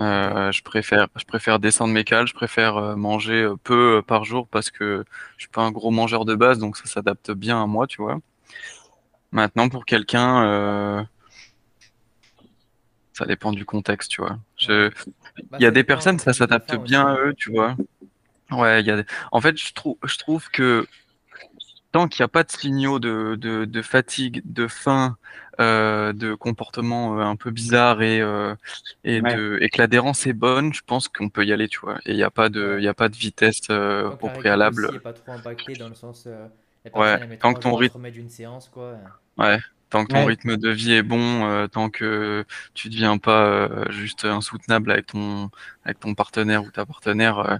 Euh, je préfère, je préfère descendre mes cales, je préfère manger peu par jour parce que je suis pas un gros mangeur de base, donc ça s'adapte bien à moi, tu vois. Maintenant, pour quelqu'un, euh, ça dépend du contexte, tu vois. Je, Bah, il y a des personnes, ça s'adapte bien à eux, tu vois. Ouais, il y a des- En fait, je trouve, je trouve que tant qu'il n'y a pas de signaux de, de, de fatigue, de faim, euh, de comportement euh, un peu bizarre et, euh, et, Ouais. de, et que l'adhérence est bonne, je pense qu'on peut y aller, tu vois. Et il n'y a pas de, y a pas de vitesse euh, au préalable. aussi pas trop impacté dans le sens, la Ouais, tant que ton rythme- d'une séance, quoi. Ouais, tant que ton Ouais. rythme de vie est bon, euh, tant que tu deviens pas euh, juste insoutenable avec ton, avec ton partenaire ou ta partenaire, euh,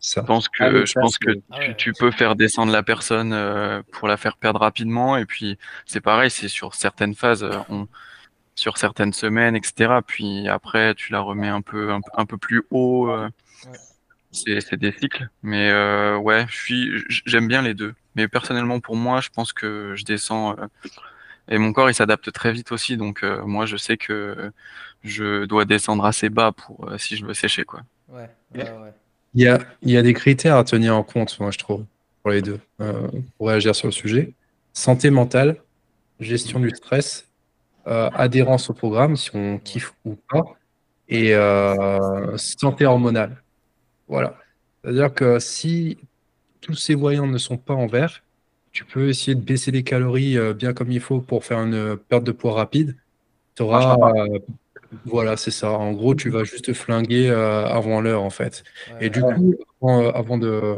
Ça. Je pense que, Ah je ça, pense que Ah tu, ouais, tu ouais. peux faire descendre la personne euh, pour la faire perdre rapidement. Et puis, c'est pareil, c'est sur certaines phases, euh, on- sur certaines semaines, etc. Puis après, tu la remets un peu, un, peu- un peu plus haut. euh, Ouais. c'est, des cycles. Mais euh, ouais, j'aime bien les deux. Mais personnellement, pour moi, je pense que je descends. euh, et mon corps, il s'adapte très vite aussi. Donc, euh, moi, je sais que je dois descendre assez bas pour euh, si je veux sécher, quoi. Ouais, ouais, ouais. Il y a, il y a des critères à tenir en compte, moi, je trouve, pour les deux, euh, pour réagir sur le sujet. Santé mentale, gestion du stress, euh, adhérence au programme, si on kiffe ou pas, et euh, santé hormonale. Voilà. C'est-à-dire que si tous ces voyants ne sont pas en vert, tu peux essayer de baisser les calories euh, bien comme il faut pour faire une perte de poids rapide. Tu auras, pas. euh, voilà, c'est ça. En gros, tu vas juste te flinguer euh, avant l'heure, en fait. Ouais, Et du ouais. coup, avant, euh, avant de,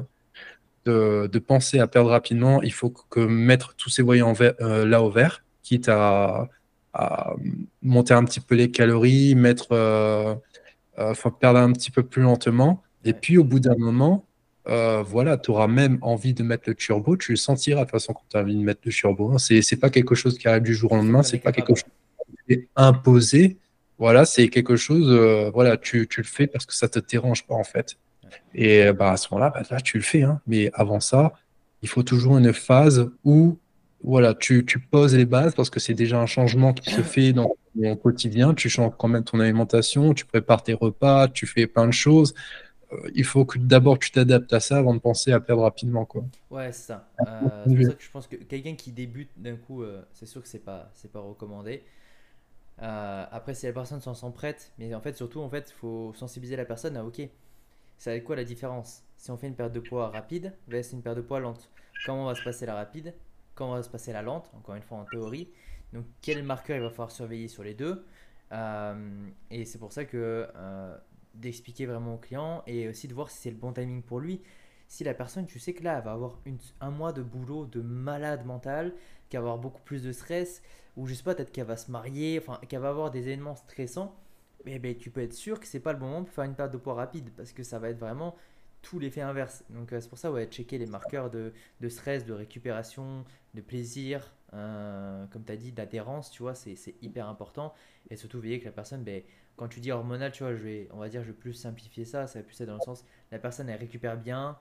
de, de penser à perdre rapidement, il faut que mettre tous ces voyants euh, là au vert, quitte à, à monter un petit peu les calories, mettre, euh, euh, perdre un petit peu plus lentement. Et puis, au bout d'un moment, euh, voilà, tu auras même envie de mettre le turbo. Tu le sentiras de toute façon quand tu as envie de mettre le turbo. hein. C'est, c'est pas quelque chose qui arrive du jour au lendemain. C'est est pas quelque chose c'est imposé, voilà, c'est quelque chose, euh, voilà, tu, tu, le fais parce que ça te dérange pas en fait. Et bah, à ce moment-là, bah, là, tu le fais. Hein. Mais avant ça, il faut toujours une phase où voilà, tu, tu poses les bases parce que c'est déjà un changement qui se fait dans ton quotidien. Tu changes quand même ton alimentation, tu prépares tes repas, tu fais plein de choses. Euh, il faut que d'abord tu t'adaptes à ça avant de penser à perdre rapidement. Quoi. Ouais, c'est ça. Euh, c'est pour ça que je pense que quelqu'un qui débute d'un coup, euh, c'est sûr que c'est pas, c'est pas recommandé. après, si la personne s'en sent prête, mais en fait, surtout, en fait, il faut sensibiliser la personne à OK, c'est quoi la différence? Si on fait une perte de poids rapide c'est une perte de poids lente, comment va se passer la rapide? Comment va se passer la lente? Encore une fois, en théorie. Donc, quel marqueur il va falloir surveiller sur les deux? Et c'est pour ça que d'expliquer vraiment au client et aussi de voir si c'est le bon timing pour lui. Si la personne, tu sais que là, elle va avoir un mois de boulot de malade mental, qu'elle va avoir beaucoup plus de stress, ou je sais pas, peut-être qu'elle va se marier, enfin, qu'elle va avoir des événements stressants, eh ben, tu peux être sûr que c'est pas le bon moment pour faire une perte de poids rapide, parce que ça va être vraiment tout l'effet inverse. Donc euh, c'est pour ça, ouais, checker les marqueurs de, de, stress, de récupération, de plaisir, euh, comme tu as dit, d'adhérence, tu vois, c'est hyper important. Et surtout veiller que la personne, ben, quand tu dis hormonal, tu vois, je vais, on va dire, je vais plus simplifier ça, ça va plus être dans le sens, la personne, elle récupère bien,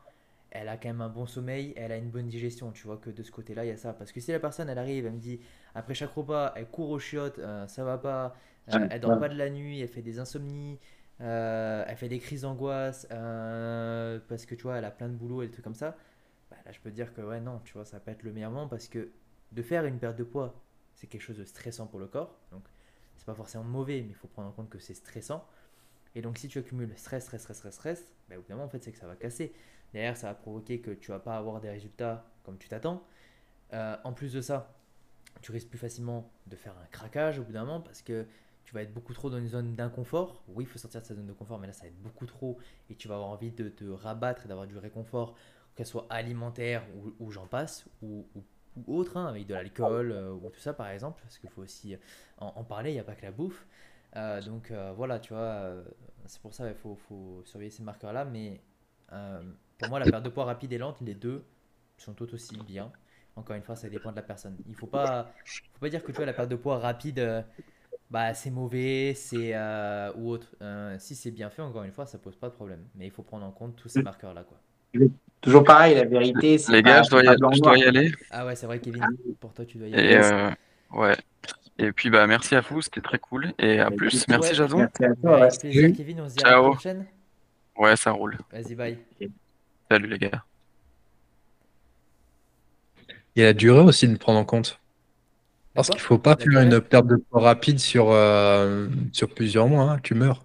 elle a quand même un bon sommeil, elle a une bonne digestion, tu vois, que de ce côté-là, il y a ça. Parce que si la personne, elle arrive, elle me dit, après chaque repas, elle court aux chiottes, euh, ça va pas, euh, elle dort pas de la nuit, elle fait des insomnies, euh, elle fait des crises d'angoisse, parce que tu vois, elle a plein de boulot et des trucs comme ça, bah, là, je peux te dire que, ouais, non, tu vois, ça peut être le meilleur moment parce que de faire une perte de poids, c'est quelque chose de stressant pour le corps. Donc, c'est pas forcément mauvais, mais il faut prendre en compte que c'est stressant. Et donc, si tu accumules stress, stress, stress, stress, stress, bah, évidemment, en fait, c'est que ça va casser. Derrière, ça va provoquer que tu vas pas avoir des résultats comme tu t'attends. Euh, en plus de ça, tu risques plus facilement de faire un craquage au bout d'un moment parce que tu vas être beaucoup trop dans une zone d'inconfort. Oui, il faut sortir de sa zone de confort, mais là, ça va être beaucoup trop et tu vas avoir envie de te rabattre et d'avoir du réconfort, qu'elle soit alimentaire ou, j'en passe, ou, ou ou autre, hein, avec de l'alcool euh, ou tout ça par exemple, parce qu'il faut aussi en, parler, il n'y a pas que la bouffe. Euh, donc euh, voilà, tu vois, c'est pour ça qu'il faut, surveiller ces marqueurs-là, mais pour moi, la perte de poids rapide et lente, les deux sont tout aussi bien. Encore une fois, ça dépend de la personne. Il ne faut pas, faut pas dire que tu vois, la perte de poids rapide, bah, c'est mauvais, c'est ou autre. si c'est bien fait, encore une fois, ça pose pas de problème. Mais il faut prendre en compte tous ces marqueurs-là. quoi. Toujours pareil, la vérité. c'est Les gars, je dois, y, aller. Ah ouais, c'est vrai, Kevin. Pour toi, tu dois y aller. Et euh, ouais. Et puis, bah, merci à vous, c'était très cool. Et à plus. Merci, Jason. Merci à toi. plaisir, Kevin. On se dit à la prochaine. Ouais, ça roule. Vas-y, bye. Salut, les gars. Il y a la durée aussi de prendre en compte. Parce qu'il ne faut pas faire une perte de poids rapide sur, euh, sur plusieurs mois. Hein. Tu meurs.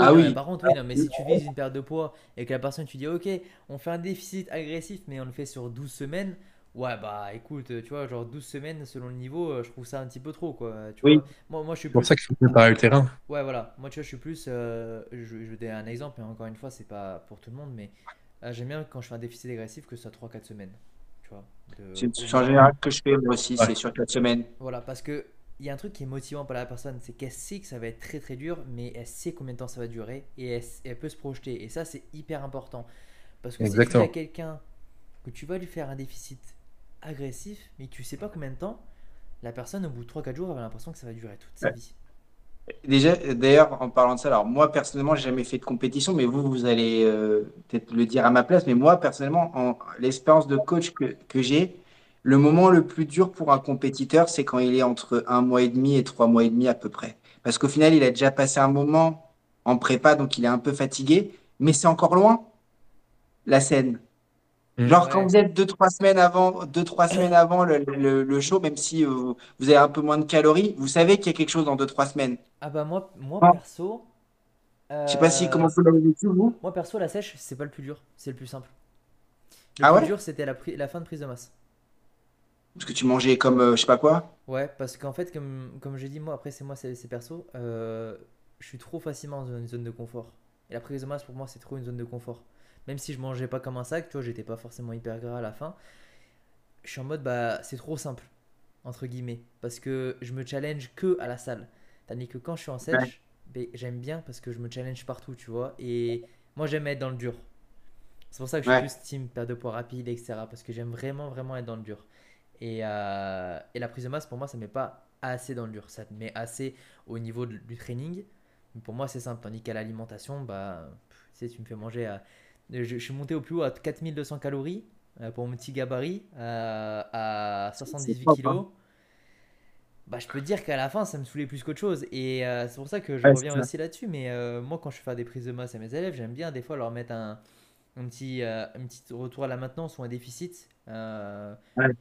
Ah oui, ah par contre, oui, non, mais si tu vises une perte de poids et que la personne, tu dis, ok, on fait un déficit agressif, mais on le fait sur 12 semaines, ouais, bah écoute, tu vois, genre 12 semaines selon le niveau, euh, je trouve ça un petit peu trop, quoi. Tu oui. moi, moi, je suis pour ça qu'il faut préparer le terrain. Ouais, voilà. Moi, tu vois, je suis plus. Euh, je, je vais donner un exemple, et encore une fois, c'est pas pour tout le monde, mais euh, j'aime bien quand je fais un déficit agressif que ce soit 3-4 semaines. Tu vois. C'est en général que je fais moi aussi, c'est sur 4 semaines. Voilà, parce que il y a un truc qui est motivant pour la personne, c'est qu'elle sait que ça va être très très dur, mais elle sait combien de temps ça va durer et elle, peut se projeter. Et ça, c'est hyper important. Parce que si tu à quelqu'un que tu vas lui faire un déficit agressif, mais tu sais pas combien de temps, la personne, au bout de 3-4 jours, elle a l'impression que ça va durer toute sa vie. Déjà, d'ailleurs, en parlant de ça, alors moi personnellement, j'ai jamais fait de compétition, mais vous, vous allez euh, peut-être le dire à ma place, mais moi personnellement, en l'expérience de coach que, que j'ai, le moment le plus dur pour un compétiteur, c'est quand il est entre un mois et demi et trois mois et demi à peu près. Parce qu'au final, il a déjà passé un moment en prépa, donc il est un peu fatigué, mais c'est encore loin, la scène. Mmh. Genre quand vous êtes deux, trois semaines avant, deux, trois semaines avant le, show, même si euh, vous avez un peu moins de calories, vous savez qu'il y a quelque chose dans deux, trois semaines. Ah bah moi, moi ah. perso. Je sais pas si comment vous l'avez vécu, vous? Moi perso, la sèche, c'est pas le plus dur, c'est le plus simple. Le ah plus dur, c'était la, la fin de prise de masse. Parce que tu mangeais comme euh, je sais pas quoi Ouais, parce qu'en fait, comme, comme j'ai dit, moi, après, c'est moi, c'est perso, euh, je suis trop facilement dans une zone de confort. Et la prise de masse, pour moi, c'est trop une zone de confort. Même si je mangeais pas comme un sac, tu vois, j'étais pas forcément hyper gras à la fin. Je suis en mode, bah, c'est trop simple, entre guillemets. Parce que je me challenge que à la salle. Tandis que quand je suis en sèche, ben, j'aime bien parce que je me challenge partout, tu vois. Et moi, j'aime être dans le dur. C'est pour ça que je suis plus team perte de poids rapide, etc. Parce que j'aime vraiment, vraiment être dans le dur. Et, euh, et, la prise de masse, pour moi, ça ne met pas assez dans le dur. Ça te met assez au niveau du training. pour moi, c'est simple. Tandis qu'à l'alimentation, bah, tu sais, tu me fais manger à. Je, suis monté au plus haut à 4200 calories euh, pour mon petit gabarit euh, à 78 kg. Hein. Bah, je peux dire qu'à la fin, ça me saoulait plus qu'autre chose. Et c'est pour ça que je reviens aussi là-dessus. Mais moi, quand je fais des prises de masse à mes élèves, j'aime bien des fois leur mettre un, un petit, un petit retour à la maintenance ou un déficit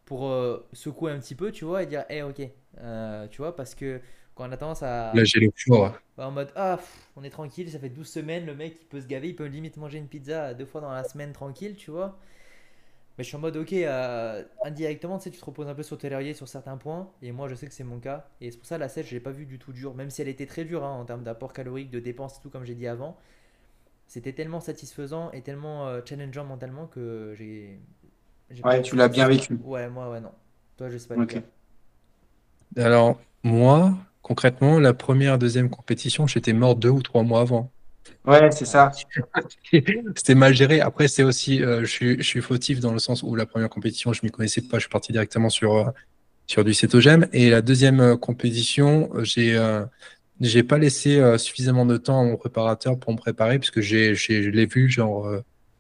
pour secouer un petit peu, tu vois, et dire, hé, hey, ok, tu vois, parce que quand on a tendance à. Là, j'ai le four. En mode, ah, on est tranquille, ça fait 12 semaines, le mec, il peut se gaver, il peut limite manger une pizza deux fois dans la semaine tranquille, tu vois. Mais je suis en mode, ok, euh, indirectement, tu sais, tu te reposes un peu sur tes lauriers sur certains points. Et moi, je sais que c'est mon cas. Et c'est pour ça, la sèche, je l'ai pas vu du tout dur. Même si elle était très dure hein, en termes d'apport calorique, de dépenses et tout, comme j'ai dit avant. C'était tellement satisfaisant et tellement euh, challengeant mentalement que j'ai. Ouais, tu l'as bien vécu. Ouais, moi, ouais, non. Toi, je sais pas. Ok. Alors, moi, concrètement, la première, deuxième compétition, j'étais mort deux ou trois mois avant. Ouais, c'est ça. (laughs) C'était mal géré. Après, c'est aussi, euh, je, suis, fautif dans le sens où la première compétition, je m'y connaissais pas. Je suis parti directement sur, euh, sur du cétogène. Et la deuxième euh, compétition, j'ai j'ai pas laissé suffisamment de temps à mon préparateur pour me préparer, puisque j'ai, je l'ai vu genre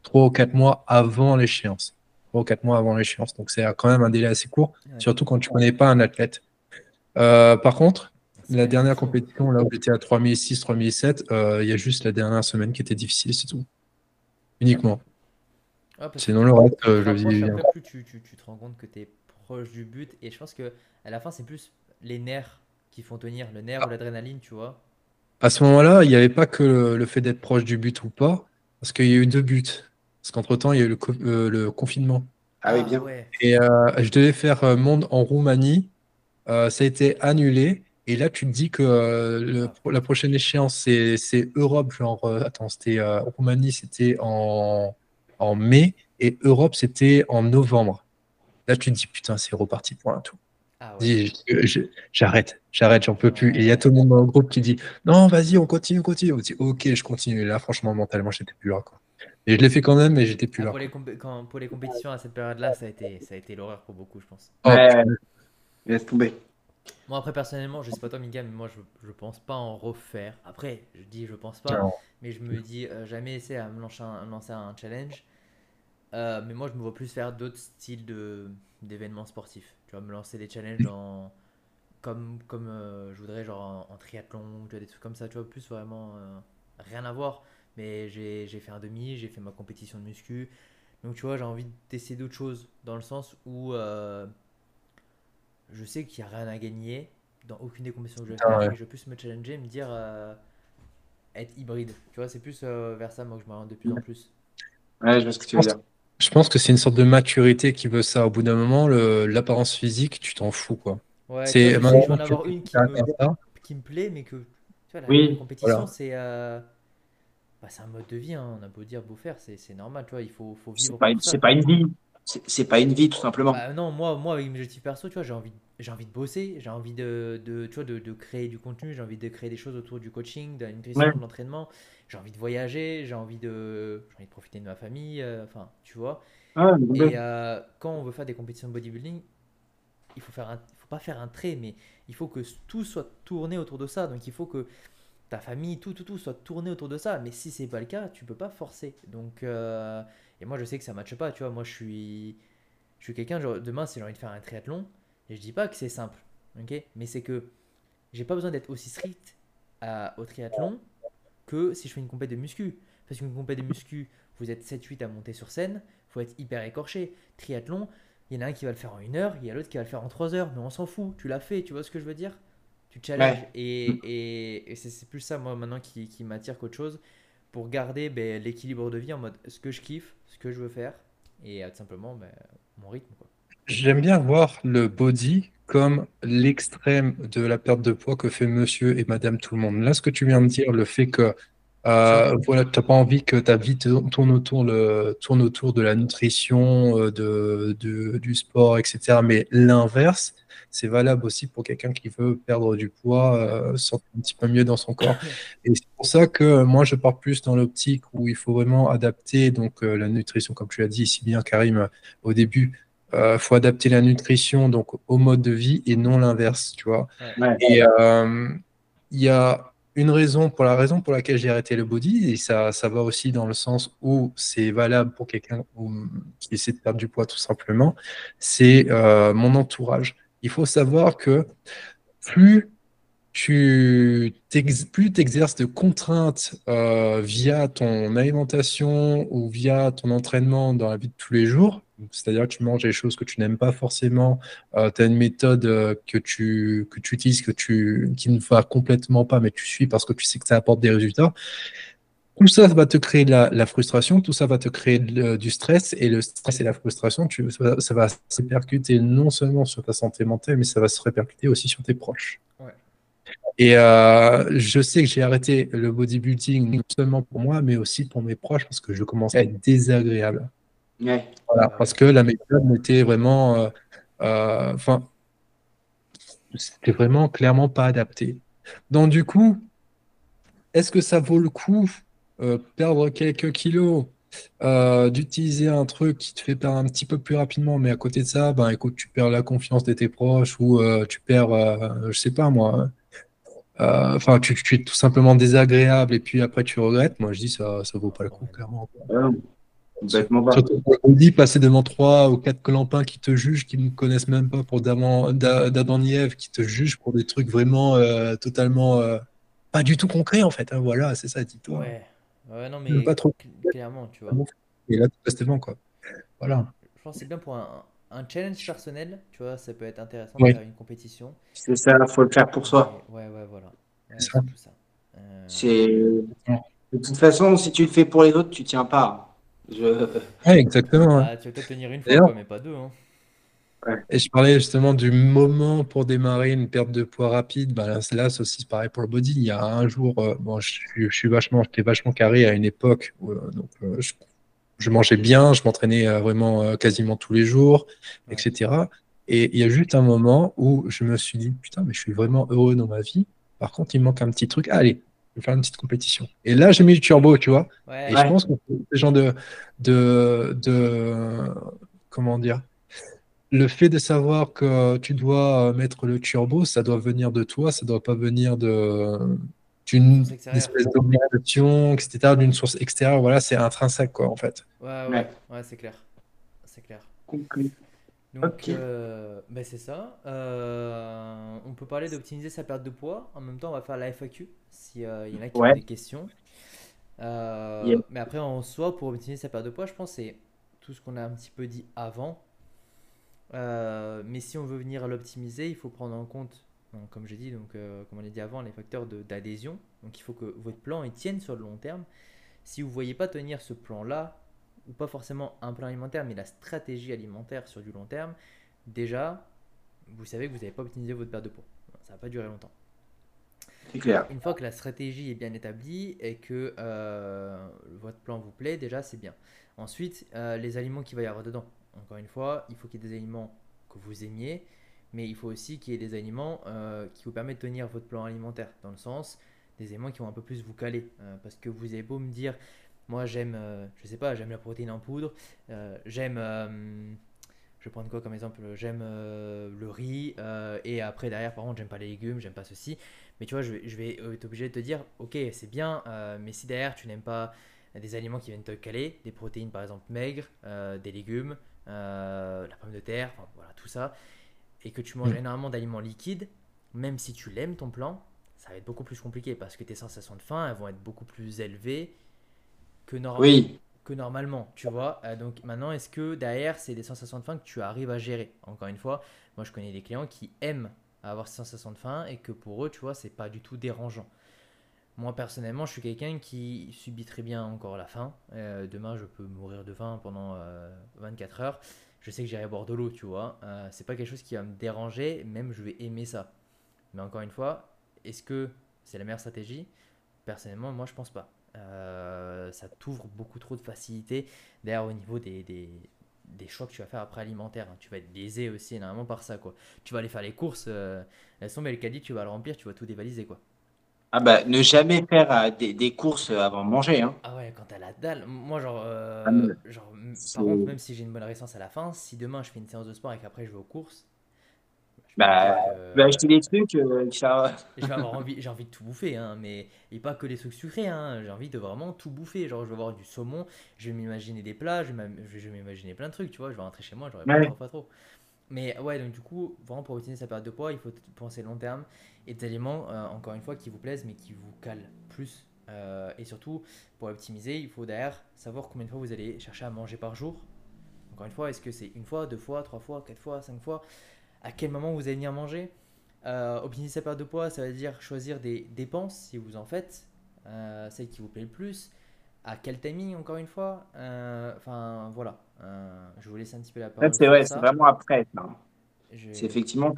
trois ou quatre mois avant l'échéance. Trois ou quatre mois avant l'échéance. Donc, c'est quand même un délai assez court, surtout quand tu connais pas un athlète. par contre, la dernière compétition, là où j'étais à 3006, 3007, euh, il y a juste la dernière semaine qui était difficile, c'est tout. Uniquement. Ah, Sinon, le reste, euh, je le vis bien. Plus tu, tu, tu, te rends compte que tu es proche du but. Et je pense que à la fin, c'est plus les nerfs qui font tenir, le nerf ou ah. l'adrénaline, tu vois. À ce moment-là, il n'y avait pas que le, fait d'être proche du but ou pas, parce qu'il y a eu deux buts. Parce qu'entre-temps, il y a eu le, euh, le confinement. Ah oui, bien. Et je devais faire monde en Roumanie. ça a été annulé. Et là, tu te dis que euh, la prochaine échéance, c'est Europe, genre, euh, attends, c'était euh, Roumanie, c'était en, en mai, et Europe, c'était en novembre. Là, tu te dis, putain, c'est reparti pour un tout. Ah j'arrête, j'arrête, j'en peux plus. Et il y a tout le monde dans le groupe qui dit, non, vas-y, on continue, continue. On dit, ok, je continue. Et là, franchement, mentalement, j'étais plus là. Quoi. Et je l'ai fait quand même, mais j'étais plus ah, là. Pour les, pour les, compétitions à cette période-là, ça a été, ça a été l'horreur pour beaucoup, je pense. Ouais, laisse tomber. Moi, après, personnellement, je sais pas toi, Mika, mais moi, je, je pense pas en refaire. Après, je dis je pense pas, mais je me dis euh, jamais essayer à me lancer un, lancer un challenge. Euh, mais moi, je me vois plus faire d'autres styles de, d'événements sportifs. Tu vois, me lancer des challenges en, comme, comme euh, je voudrais, genre en, triathlon, tu vois, des trucs comme ça, tu vois, plus vraiment rien à voir. Mais j'ai, j'ai fait un demi, j'ai fait ma compétition de muscu. Donc, tu vois, j'ai envie d'essayer d'autres choses dans le sens où je sais qu'il n'y a rien à gagner dans aucune des compétitions que je vais ah faire. Je vais plus me challenger, me dire euh, être hybride. Tu vois, c'est plus euh, vers ça moi que je m'oriente de plus en plus. Ouais, je vois ce que tu veux dire. Je pense que c'est une sorte de maturité qui veut ça. Au bout d'un moment, l'apparence physique, tu t'en fous, quoi. Ouais, c'est maintenant en avoir une qui me, qui me, plaît, mais que tu vois, la oui, compétition, c'est euh, bah, c'est un mode de vie. Hein. On a beau dire, beau faire, c'est normal, tu vois. Il faut, faut vivre. C'est pas, pas une vie c'est pas une vie tout simplement. Bah, non, moi, moi avec mes objectifs perso, tu vois, j'ai envie, j'ai envie de bosser, j'ai envie de, de, tu vois, de, de, créer du contenu, j'ai envie de créer des choses autour du coaching, de la nutrition, de l'entraînement, j'ai envie de voyager, j'ai envie de, envie de profiter de ma famille, euh, enfin, tu vois. Ah, et euh, quand on veut faire des compétitions de bodybuilding, il faut faire un, il faut pas faire un trait, mais il faut que tout soit tourné autour de ça. Donc il faut que ta famille, tout, tout, tout soit tourné autour de ça. Mais si c'est pas le cas, tu peux pas forcer. Donc euh, et moi, je sais que ça matche pas, tu vois. Moi, je suis, je suis quelqu'un, demain, si j'ai envie de faire un triathlon, et je dis pas que c'est simple, ok? Mais c'est que j'ai pas besoin d'être aussi strict à, au triathlon que si je fais une compète de muscu. Parce qu'une compète de muscu, vous êtes 7-8 à monter sur scène, faut être hyper écorché. Triathlon, il y en a un qui va le faire en une heure, il y a l'autre qui va le faire en trois heures, mais on s'en fout, tu l'as fait, tu vois ce que je veux dire? Tu challenges. Et, et, et c'est plus ça, moi, maintenant, qui, qui m'attire qu'autre chose pour garder ben, l'équilibre de vie en mode ce que je kiffe, ce que je veux faire et euh, tout simplement ben, mon rythme. J'aime bien voir le body comme l'extrême de la perte de poids que fait monsieur et madame tout le monde. Là, ce que tu viens de dire, le fait que euh, voilà, tu n'as pas envie que ta vie tourne autour, le, tourne autour de la nutrition, euh, de, de, du sport, etc. Mais l'inverse, c'est valable aussi pour quelqu'un qui veut perdre du poids, euh, sentir un petit peu mieux dans son corps. (laughs) Et c'est pour ça que moi, je pars plus dans l'optique où il faut vraiment adapter donc euh, la nutrition, comme tu as dit si bien, Karim, au début, euh, faut adapter la nutrition donc au mode de vie et non l'inverse, tu vois. Ouais. Et euh, il y a une raison pour la raison pour laquelle j'ai arrêté le body et ça, ça va aussi dans le sens où c'est valable pour quelqu'un qui essaie de perdre du poids tout simplement, c'est euh, mon entourage. Il faut savoir que plus tu t'ex- plus t'exerces de contraintes euh, via ton alimentation ou via ton entraînement dans la vie de tous les jours, c'est-à-dire que tu manges des choses que tu n'aimes pas forcément, tu as une méthode euh, que tu, que tu utilises que tu, qui ne va complètement pas, mais tu suis parce que tu sais que ça apporte des résultats. Tout ça va te créer de la, la frustration, tout ça va te créer de- du stress, et le stress et la frustration, tu, ça, va- ça va se répercuter non seulement sur ta santé mentale, mais ça va se répercuter aussi sur tes proches. Ouais. Et euh, je sais que j'ai arrêté le bodybuilding non seulement pour moi, mais aussi pour mes proches, parce que je commençais à être désagréable. Ouais. Voilà, Ouais. parce que la méthode n'était vraiment, euh, euh, enfin, c'était vraiment clairement pas adapté. Donc du coup, est-ce que ça vaut le coup euh, perdre quelques kilos, euh, d'utiliser un truc qui te fait perdre un petit peu plus rapidement, mais à côté de ça, ben écoute, tu perds la confiance de tes proches ou euh, tu perds, euh, je sais pas moi, euh, enfin tu, tu es tout simplement désagréable et puis après tu regrettes. Moi je dis ça, ça vaut pas le coup clairement. Pas. Surtout le dit passer devant trois ou quatre clampins qui te jugent, qui ne connaissent même pas pour d'Adam Ève, qui te jugent pour des trucs vraiment euh, totalement euh, pas du tout concrets en fait. hein. voilà, c'est ça, dis-toi. Ouais. Ouais, non, mais pas trop. cl- clairement, tu vois. Et là, passes devant quoi. Voilà. Je pense que c'est bien pour un, un challenge personnel, tu vois, ça peut être intéressant de faire une compétition. C'est ça, faut le faire pour soi. Ouais, ouais, voilà. Ouais, C'est ça. c'est tout ça. Euh, C'est de toute façon, si tu le fais pour les autres, tu tiens pas. Je... Ouais, exactement. hein. ah, tu vas peut-être tenir une fois, quoi, mais pas deux. Hein. Et je parlais justement du moment pour démarrer une perte de poids rapide. Ben là, c'est- là, c'est aussi pareil pour le body. Il y a un jour, euh, bon, je, suis- je suis vachement, j'étais vachement carré à une époque où euh, donc, euh, je, je mangeais bien, je m'entraînais euh, vraiment euh, quasiment tous les jours, Ouais. etc. Et il y a juste un moment où je me suis dit, putain, mais je suis vraiment heureux dans ma vie. Par contre, il me manque un petit truc. Allez, je vais faire une petite compétition. Et là, j'ai mis le turbo, tu vois. Ouais, Et Ouais. je pense que ce genre de, de, de, comment dire, le fait de savoir que tu dois euh, mettre le turbo, ça doit venir de toi, ça doit pas venir de d'une Source extérieure. espèce d'obligation, etc., d'une source extérieure. Voilà, c'est intrinsèque, quoi, en fait. ouais, ouais, Ouais. ouais, c'est clair. C'est clair. Conclu. Donc, Ok. euh, ben, c'est ça. Euh, on peut parler d'optimiser sa perte de poids. En même temps, on va faire la FAQ s'il y en a qui Ouais. ont des questions. Euh. Mais après, en soi, pour optimiser sa perte de poids, je pense que c'est tout ce qu'on a un petit peu dit avant. Euh, mais si on veut venir l'optimiser, il faut prendre en compte, donc, comme j'ai dit, donc, euh, comme on l'a dit avant, les facteurs d'adhésion. Donc il faut que votre plan il tienne sur le long terme. Si vous ne voyez pas tenir ce plan-là, ou pas forcément un plan alimentaire, mais la stratégie alimentaire sur du long terme, déjà, vous savez que vous n'avez pas optimisé votre perte de poids. Ça va pas durer longtemps. C'est clair. Une fois que la stratégie est bien établie et que euh, votre plan vous plaît, déjà c'est bien. Ensuite, euh, les aliments qu'il va y avoir dedans. Encore une fois, il faut qu'il y ait des aliments que vous aimiez, mais il faut aussi qu'il y ait des aliments euh, qui vous permettent de tenir votre plan alimentaire. Dans le sens, des éléments qui vont un peu plus vous caler. Euh, parce que vous avez beau me dire, moi j'aime, euh, je sais pas, j'aime la protéine en poudre, j'aime, je vais prendre quoi comme exemple? J'aime le riz, et après derrière, par contre, j'aime pas les légumes, j'aime pas ceci. Mais tu vois, je vais, être obligé de te dire, ok, c'est bien, mais si derrière tu n'aimes pas des aliments qui viennent te caler, des protéines par exemple maigres, des légumes, euh, la pomme de terre, enfin, voilà, tout ça, et que tu manges Mm. énormément d'aliments liquides, même si tu l'aimes ton plan, ça va être beaucoup plus compliqué parce que tes sensations de faim, elles vont être beaucoup plus élevées que, Oui. que normalement, tu vois. Euh, donc maintenant, est-ce que derrière, c'est des sensations de faim que tu arrives à gérer? Encore une fois, moi je connais des clients qui aiment avoir ces sensations de faim et que pour eux, tu vois, c'est pas du tout dérangeant. Moi personnellement, je suis quelqu'un qui subit très bien encore la faim. Euh, demain, je peux mourir de faim pendant euh, 24 heures. Je sais que j'irai boire de l'eau, tu vois. Euh, c'est pas quelque chose qui va me déranger, même je vais aimer ça. Mais encore une fois, est-ce que c'est la meilleure stratégie? Personnellement, moi je pense pas. Euh, ça t'ouvre beaucoup trop de facilité. D'ailleurs, au niveau des, des, choix que tu vas faire après alimentaire, hein, tu vas être biaisé aussi énormément par ça. Quoi. Tu vas aller faire les courses, euh, elles sont mais le caddie, tu vas le remplir, tu vas tout dévaliser. quoi. Ah bah, ne jamais faire euh, des, des courses avant de manger. Hein. Ah ouais, quand t'as la dalle. Moi, genre, euh, Ah, mais genre m- par contre, même si j'ai une bonne résistance à la fin, si demain je fais une séance de sport et qu'après je vais aux courses, je peux Bah, que- acheter des trucs, euh, ça... (laughs) je vais avoir envie, j'ai envie de tout bouffer, hein, mais et pas que des trucs sucrés, hein, j'ai envie de vraiment tout bouffer. Genre, je vais avoir du saumon, je vais m'imaginer des plats, je vais m'am- je vais m'imaginer plein de trucs, tu vois. Je vais rentrer chez moi, j'aurais pas Ouais. pas trop. Mais ouais, donc du coup, vraiment pour optimiser sa perte de poids, il faut penser long terme et des aliments, euh, encore une fois, qui vous plaisent, mais qui vous calent plus. Euh, et surtout, pour optimiser, il faut derrière savoir combien de fois vous allez chercher à manger par jour. Encore une fois, est-ce que c'est une fois, deux fois, trois fois, quatre fois, cinq fois? À quel moment vous allez venir manger? Euh, Optimiser sa perte de poids, ça veut dire choisir des dépenses si vous en faites, euh, celles qui vous plaît le plus. À quel timing, encore une fois? Enfin, voilà. Euh, je vous laisse un petit peu la parole. c'est ouais, vraiment après. Je- C'est effectivement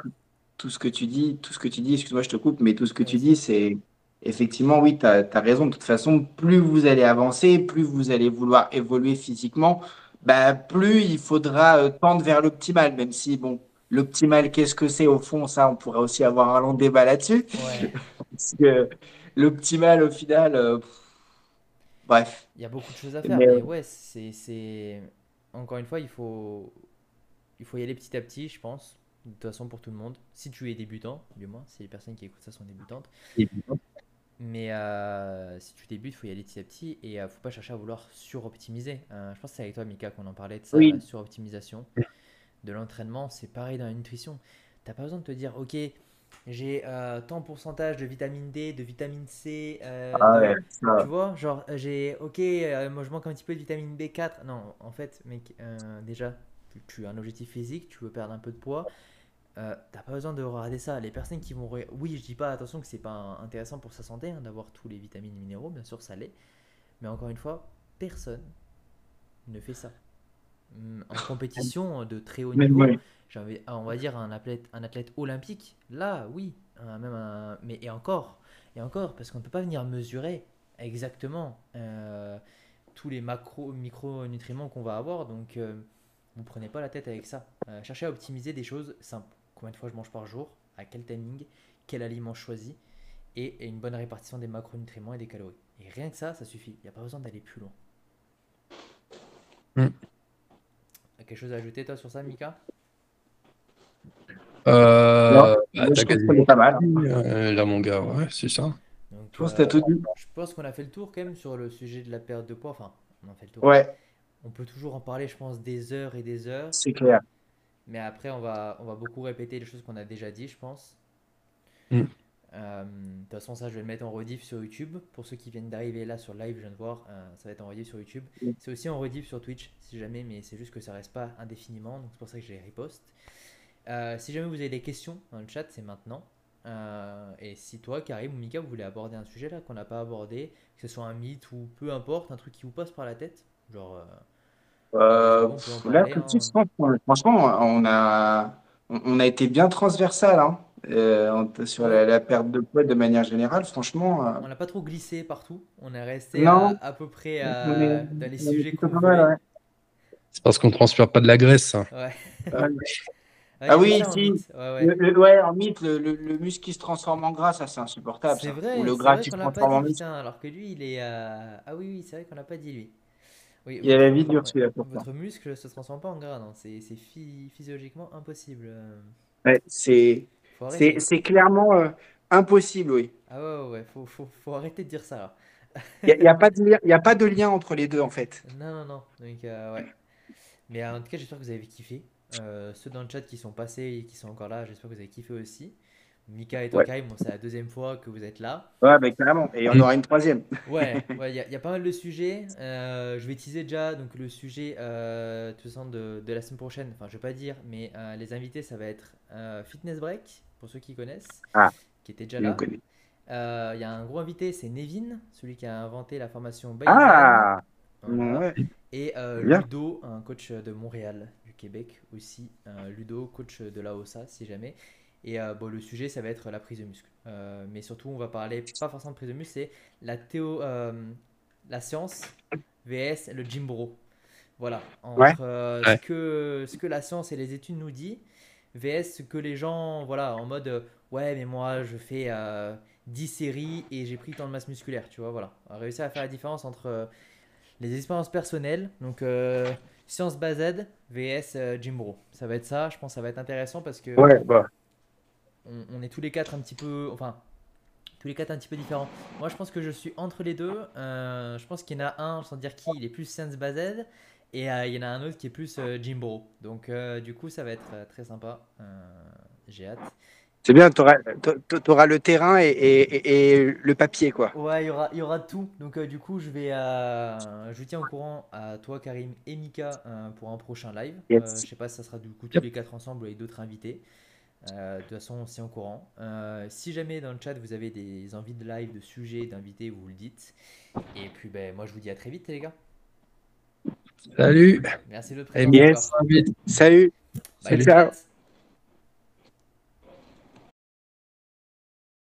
tout, ce que tu dis, tout ce que tu dis, excuse-moi, je te coupe, mais tout ce que tu dis, c'est effectivement, oui, tu as, raison. De toute façon, plus vous allez avancer, plus vous allez vouloir évoluer physiquement, bah, plus il faudra euh, tendre vers l'optimal, même si, bon, l'optimal, qu'est-ce que c'est au fond, ça, on pourrait aussi avoir un long débat là-dessus. Ouais, (laughs) Parce que l'optimal, au final, euh, pff, bref. il y a beaucoup de choses à faire, Mais, mais ouais, c'est, c'est... Encore une fois, il faut... il faut y aller petit à petit, je pense. De toute façon, pour tout le monde. Si tu es débutant, du moins, si les personnes qui écoutent ça sont débutantes. Mais euh, si tu débutes, il faut y aller petit à petit et euh, faut pas chercher à vouloir suroptimiser. Euh, je pense que c'est avec toi, Mika, qu'on en parlait de ça, Oui. la suroptimisation de l'entraînement. C'est pareil dans la nutrition. T'as pas besoin de te dire, ok, j'ai euh, tant pourcentage de vitamine D, de vitamine C, euh, Ah de- ouais, ça, tu vois, genre, euh, j'ai, ok, euh, moi je manque un petit peu de vitamine B4. Non, en fait, mec, déjà, tu, tu as un objectif physique, tu veux perdre un peu de poids. T'as pas besoin de regarder ça. Les personnes qui vont. Oui, je dis pas, attention, que c'est pas intéressant pour sa santé hein, d'avoir tous les vitamines et minéraux, bien sûr, ça l'est. Mais encore une fois, personne ne fait ça. Hum, En compétition de très haut niveau, ouais. j'avais, ah, on va dire un athlète, un athlète olympique, là, oui, un- même un- mais et encore, et encore, parce qu'on ne peut pas venir mesurer exactement euh, tous les macro, micronutriments qu'on va avoir, donc euh, vous prenez pas la tête avec ça. Euh, cherchez à optimiser des choses simples. Combien de fois je mange par jour, à quel timing, quel aliment je choisis, et, et une bonne répartition des macronutriments et des calories. Et rien que ça, ça suffit. Il n'y a pas besoin d'aller plus loin. Quelque chose à ajouter toi sur ça, Mika? Euh, Non, bah, je pas mal. euh, là, mon gars, ouais, c'est ça. Donc, Je pense que t'as tout dit. je pense qu'on a fait le tour quand même sur le sujet de la perte de poids. Enfin, on a fait le tour. Ouais, On peut toujours en parler, je pense, des heures et des heures. c'est clair. Mais après, on va, on va beaucoup répéter les choses qu'on a déjà dit, je pense. Mm. Euh, de toute façon, ça, je vais le mettre en rediff sur YouTube. Pour ceux qui viennent d'arriver là sur live, je viens de voir, euh, ça va être en rediff sur YouTube. C'est aussi en rediff sur Twitch, si jamais, mais c'est juste que ça reste pas indéfiniment. Donc, c'est pour ça que je les reposte. Euh, si jamais vous avez des questions dans le chat, c'est maintenant. Euh, et si toi, Karim ou Mika, vous voulez aborder un sujet là qu'on n'a pas abordé, que ce soit un mythe ou peu importe, un truc qui vous passe par la tête, genre. là, parler, hein. franchement, on a, on a été bien transversal hein, euh, sur la, la perte de poids de manière générale. Franchement, euh, On n'a pas trop glissé partout. On est resté Non. à, à peu près on à- est- dans les sujets qu'on ouais. C'est parce qu'on transpire pas de la graisse. ça. Ouais. Euh, Ah, Ah oui, (laughs) ça en si. mythe. Ouais, ouais. Le, le- ouais, en mythe, le, le- le muscle qui se transforme en gras, ça c'est insupportable. C'est vrai, Ou le gras qui se transforme en muscle. putain, alors que lui, il est. euh, Ah oui, oui, c'est vrai qu'on l'a pas dit, lui. Oui, Il y a la votre- vie dure celui-là. Votre muscle se transforme pas en gras, non. C'est c'est phy- physiologiquement impossible. euh, Ouais, c'est c'est clairement euh, impossible, oui. Ah ouais, ouais, faut, faut, faut arrêter de dire ça. Il n'y a, il y a pas de lien, y a pas de lien entre les deux en fait. Non, non, non. Donc, euh, ouais. Mais euh, en tout cas, j'espère que vous avez kiffé. Euh, ceux dans le chat qui sont passés et qui sont encore là, j'espère que vous avez kiffé aussi. Mika et toi, Ouais. Bon, c'est la deuxième fois que vous êtes là. Ouais, mais carrément. Et on aura une troisième. Ouais, (laughs) il ouais, y, a- y a pas mal de sujets. Euh, je vais teaser déjà donc, le sujet euh, façon, de, de la semaine prochaine. Enfin, je vais pas dire, mais euh, les invités, ça va être euh, Fitness Break, pour ceux qui connaissent, Ah. qui était déjà là. Il y a un gros invité, c'est Nevin, celui qui a inventé la formation. Ah, Voilà. ouais. Et. Ludo, un coach de Montréal, du Québec aussi. Ludo, coach de l'AOSA, si jamais. Et euh, bon, le sujet, ça va être la prise de muscle. Euh, mais surtout, on va parler pas forcément de prise de muscle, c'est la théo, euh, la science vs le gym bro. Voilà. Entre Ouais. Ouais. ce, que, ce que la science et les études nous disent vs ce que les gens, voilà, en mode ouais, mais moi, je fais euh, 10 séries et j'ai pris tant de masse musculaire, tu vois, voilà. Réussir à faire la différence entre les expériences personnelles, donc science based vs Jim Bro. Ça va être ça, je pense que ça va être intéressant parce que ouais, bah. On, est tous les quatre un petit peu, enfin, tous les quatre un petit peu différents. Moi, je pense que je suis entre les deux. Euh, je pense qu'il y en a un, sans dire qui, il est plus Sense Based. Et euh, il y en a un autre qui est plus euh, Jimbo. Donc, du coup, ça va être très sympa. J'ai hâte. C'est bien, tu auras, le terrain et, le papier, quoi. Ouais, il y aura, y aura tout. Donc, du coup, je vais, je vous tiens au courant à toi, Karim et Mika pour un prochain live. je sais pas si ça sera du coup tous les quatre ensemble avec d'autres invités. Euh, de toute façon, on s'y au courant. Euh, si jamais dans le chat vous avez des envies de live, de sujets, d'invités, vous le dites. Et puis, ben, moi, je vous dis à très vite, les gars. Salut. Merci de présenter. Salut. Salut.